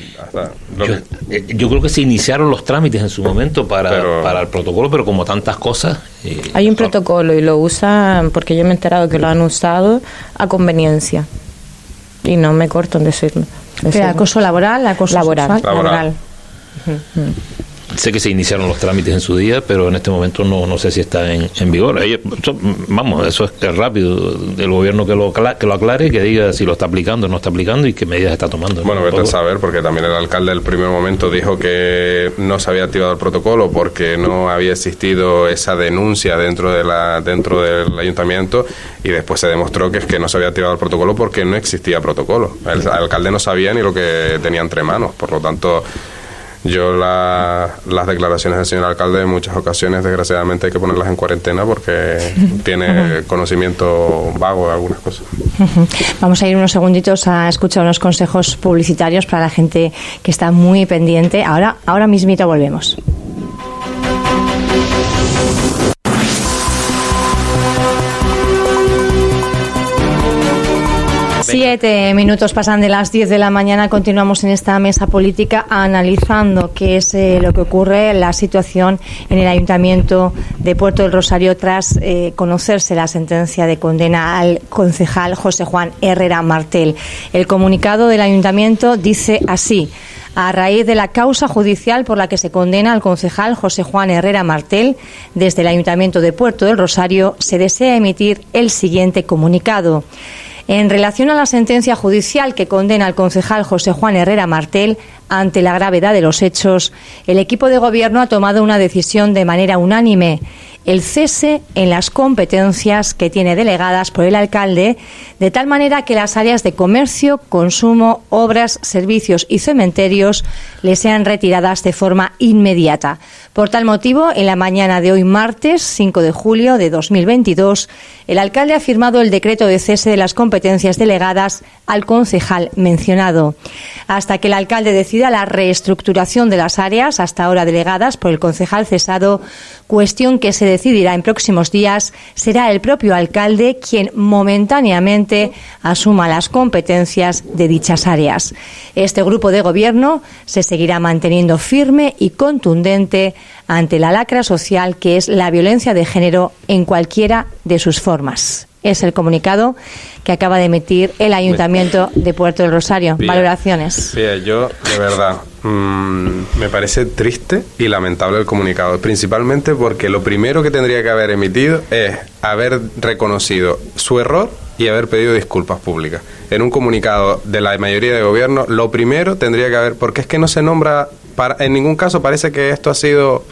eh, yo, creo que se iniciaron los trámites en su momento para, para el protocolo, pero como tantas cosas. Eh, Hay un protocolo y lo usan, porque yo me he enterado que lo han usado a conveniencia. Y no me corto en decirlo. acoso laboral, acoso laboral. laboral. Sé que se iniciaron los trámites en su día, pero en este momento no, no sé si está en, en vigor. vamos, eso es rápido. El gobierno que lo, que lo aclare, que diga si lo está aplicando o no está aplicando y qué medidas está tomando. Bueno, vete a saber, porque también el alcalde del primer momento dijo que no se había activado el protocolo porque no había existido esa denuncia dentro, de la, dentro del ayuntamiento y después se demostró que es que no se había activado el protocolo porque no existía protocolo. El alcalde no sabía ni lo que tenía entre manos, por lo tanto yo las declaraciones del señor alcalde en muchas ocasiones, desgraciadamente, hay que ponerlas en cuarentena porque [laughs] tiene conocimiento vago de algunas cosas. Vamos a ir unos segunditos a escuchar unos consejos publicitarios para la gente que está muy pendiente. Ahora, ahora mismito volvemos. Siete minutos pasan de las diez de la mañana. Continuamos en esta mesa política analizando qué es eh, lo que ocurre, la situación en el Ayuntamiento de Puerto del Rosario tras eh, conocerse la sentencia de condena al concejal José Juan Herrera Martel. El comunicado del Ayuntamiento dice así a raíz de la causa judicial por la que se condena al concejal José Juan Herrera Martel, desde el Ayuntamiento de Puerto del Rosario se desea emitir el siguiente comunicado. En relación a la sentencia judicial que condena al concejal José Juan Herrera Martel, ante la gravedad de los hechos, el equipo de gobierno ha tomado una decisión de manera unánime el cese en las competencias que tiene delegadas por el alcalde, de tal manera que las áreas de comercio, consumo, obras, servicios y cementerios le sean retiradas de forma inmediata. Por tal motivo, en la mañana de hoy, martes 5 de julio de 2022, el alcalde ha firmado el decreto de cese de las competencias delegadas al concejal mencionado. Hasta que el alcalde decida la reestructuración de las áreas hasta ahora delegadas por el concejal cesado, cuestión que se decidirá en próximos días será el propio alcalde quien momentáneamente asuma las competencias de dichas áreas. Este grupo de gobierno se seguirá manteniendo firme y contundente ante la lacra social que es la violencia de género en cualquiera de sus formas es el comunicado que acaba de emitir el Ayuntamiento de Puerto del Rosario. Valoraciones. Bien, yo de verdad mm, me parece triste y lamentable el comunicado, principalmente porque lo primero que tendría que haber emitido es haber reconocido su error y haber pedido disculpas públicas. En un comunicado de la mayoría de gobierno, lo primero tendría que haber, porque es que no se nombra, para, en ningún caso parece que esto ha sido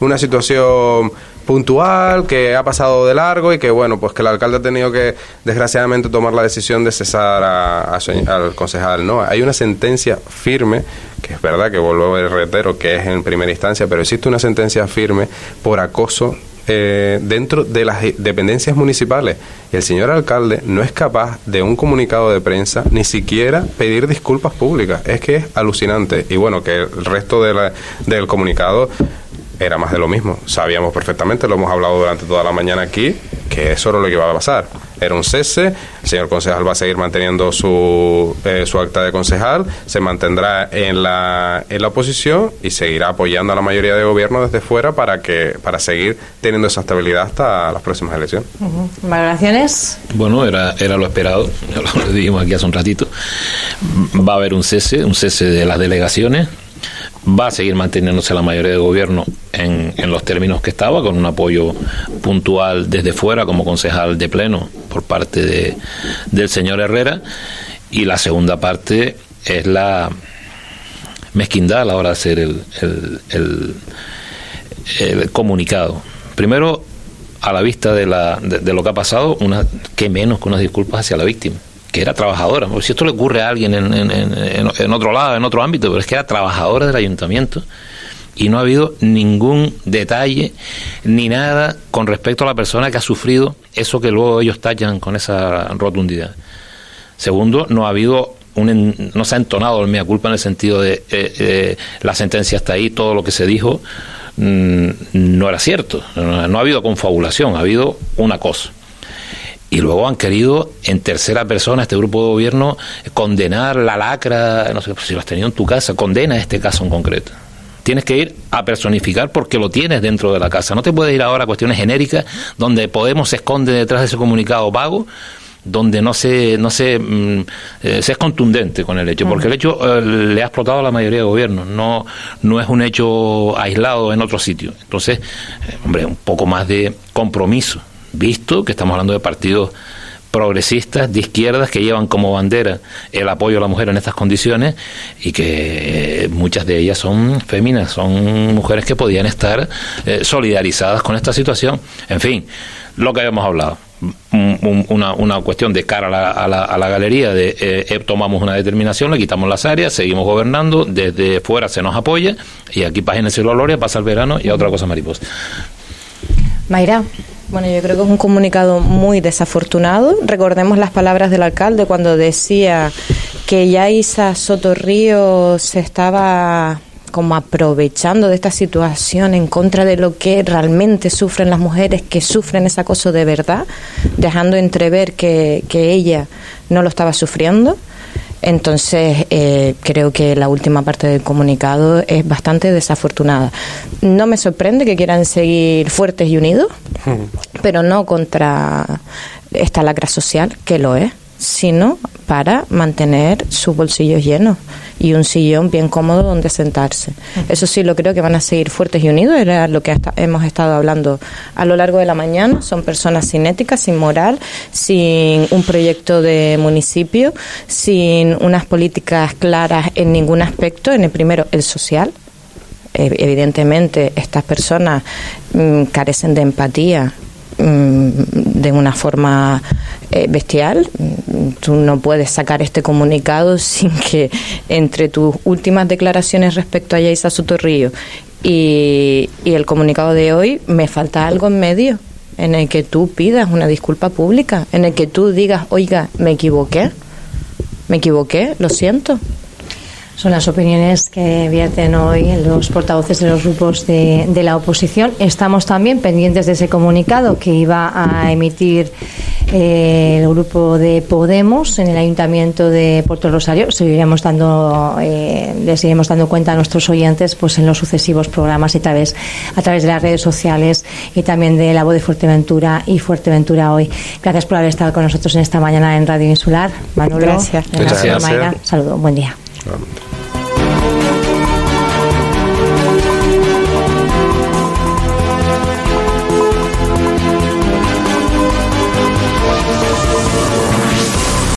una situación puntual, que ha pasado de largo y que, bueno, pues que el alcalde ha tenido que, desgraciadamente, tomar la decisión de cesar al concejal. No, hay una sentencia firme, que es verdad que vuelvo a reitero que es en primera instancia, pero existe una sentencia firme por acoso eh, dentro de las dependencias municipales. Y el señor alcalde no es capaz de un comunicado de prensa ni siquiera pedir disculpas públicas. Es que es alucinante. Y bueno, que el resto de del comunicado era más de lo mismo. Sabíamos perfectamente, lo hemos hablado durante toda la mañana aquí, que eso era lo que iba a pasar. Era un cese, el señor concejal va a seguir manteniendo su, eh, su acta de concejal, se mantendrá en la, en la oposición y seguirá apoyando a la mayoría de gobierno desde fuera para, que, para seguir teniendo esa estabilidad hasta las próximas elecciones. ¿Valoraciones? Bueno, era, era lo esperado, [laughs] lo dijimos aquí hace un ratito. Va a haber un cese, un cese de las delegaciones va a seguir manteniéndose la mayoría de gobierno en, en, los términos que estaba, con un apoyo puntual desde fuera como concejal de pleno por parte de, del señor Herrera. Y la segunda parte es la mezquindad a la hora de hacer el, el, el, comunicado. Primero, a la vista de, la, de, lo que ha pasado, una, que menos que unas disculpas hacia la víctima que era trabajadora. si esto le ocurre a alguien en, en, en, otro lado, en otro ámbito, pero es que era trabajadora del ayuntamiento y no ha habido ningún detalle ni nada con respecto a la persona que ha sufrido eso que luego ellos tallan con esa rotundidad. Segundo, no ha habido un, no se ha entonado el mea culpa en el sentido de eh, eh, la sentencia está ahí, todo lo que se dijo mm, no era cierto, no ha habido confabulación, ha habido una cosa y luego han querido en tercera persona este grupo de gobierno condenar la lacra, no sé si lo has tenido en tu casa, condena este caso en concreto. Tienes que ir a personificar porque lo tienes dentro de la casa. No te puedes ir ahora a cuestiones genéricas donde Podemos se esconde detrás de ese comunicado vago donde no se no se, mm, eh, se es contundente con el hecho, porque el hecho eh, le ha explotado a la mayoría de gobiernos, no, no es un hecho aislado en otro sitio. Entonces, eh, hombre, un poco más de compromiso visto que estamos hablando de partidos progresistas de izquierdas que llevan como bandera el apoyo a la mujer en estas condiciones y que muchas de ellas son féminas, son mujeres que podían estar eh, solidarizadas con esta situación. En fin, lo que habíamos hablado. una, una, cuestión de cara a la, a la, a la galería de eh, eh, tomamos una determinación, le quitamos las áreas, seguimos gobernando, desde fuera se nos apoya y aquí página la gloria, pasa el verano y otra cosa mariposa. Mayra. Bueno, yo creo que es un comunicado muy desafortunado. Recordemos las palabras del alcalde cuando decía que ya Isa Sotorrío se estaba como aprovechando de esta situación en contra de lo que realmente sufren las mujeres que sufren ese acoso de verdad, dejando entrever que, que ella no lo estaba sufriendo. Entonces, eh, creo que la última parte del comunicado es bastante desafortunada. No me sorprende que quieran seguir fuertes y unidos, pero no contra esta lacra social, que lo es, sino para mantener sus bolsillos llenos y un sillón bien cómodo donde sentarse. Eso sí, lo creo que van a seguir fuertes y unidos, era lo que hemos estado hablando a lo largo de la mañana. Son personas sin ética, sin moral, sin un proyecto de municipio, sin unas políticas claras en ningún aspecto. En el primero, el social, evidentemente estas personas mm, carecen de empatía de una forma eh, bestial. Tú no puedes sacar este comunicado [laughs] sin que entre tus últimas declaraciones respecto a Yaisa Sotorrillo y, y el comunicado de hoy me falta algo en medio en el que tú pidas una disculpa pública, en el que tú digas, oiga, me equivoqué, me equivoqué, lo siento. Son las opiniones que vierten hoy los portavoces de los grupos de, de, la oposición. Estamos también pendientes de ese comunicado que iba a emitir eh, el grupo de Podemos en el Ayuntamiento de Puerto Rosario. Seguiremos dando, eh, les iremos dando cuenta a nuestros oyentes pues en los sucesivos programas y a través, a través de las redes sociales y también de la voz de Fuerteventura y Fuerteventura hoy. Gracias por haber estado con nosotros en esta mañana en Radio Insular. Manolo, gracias. gracias. Saludos, buen día.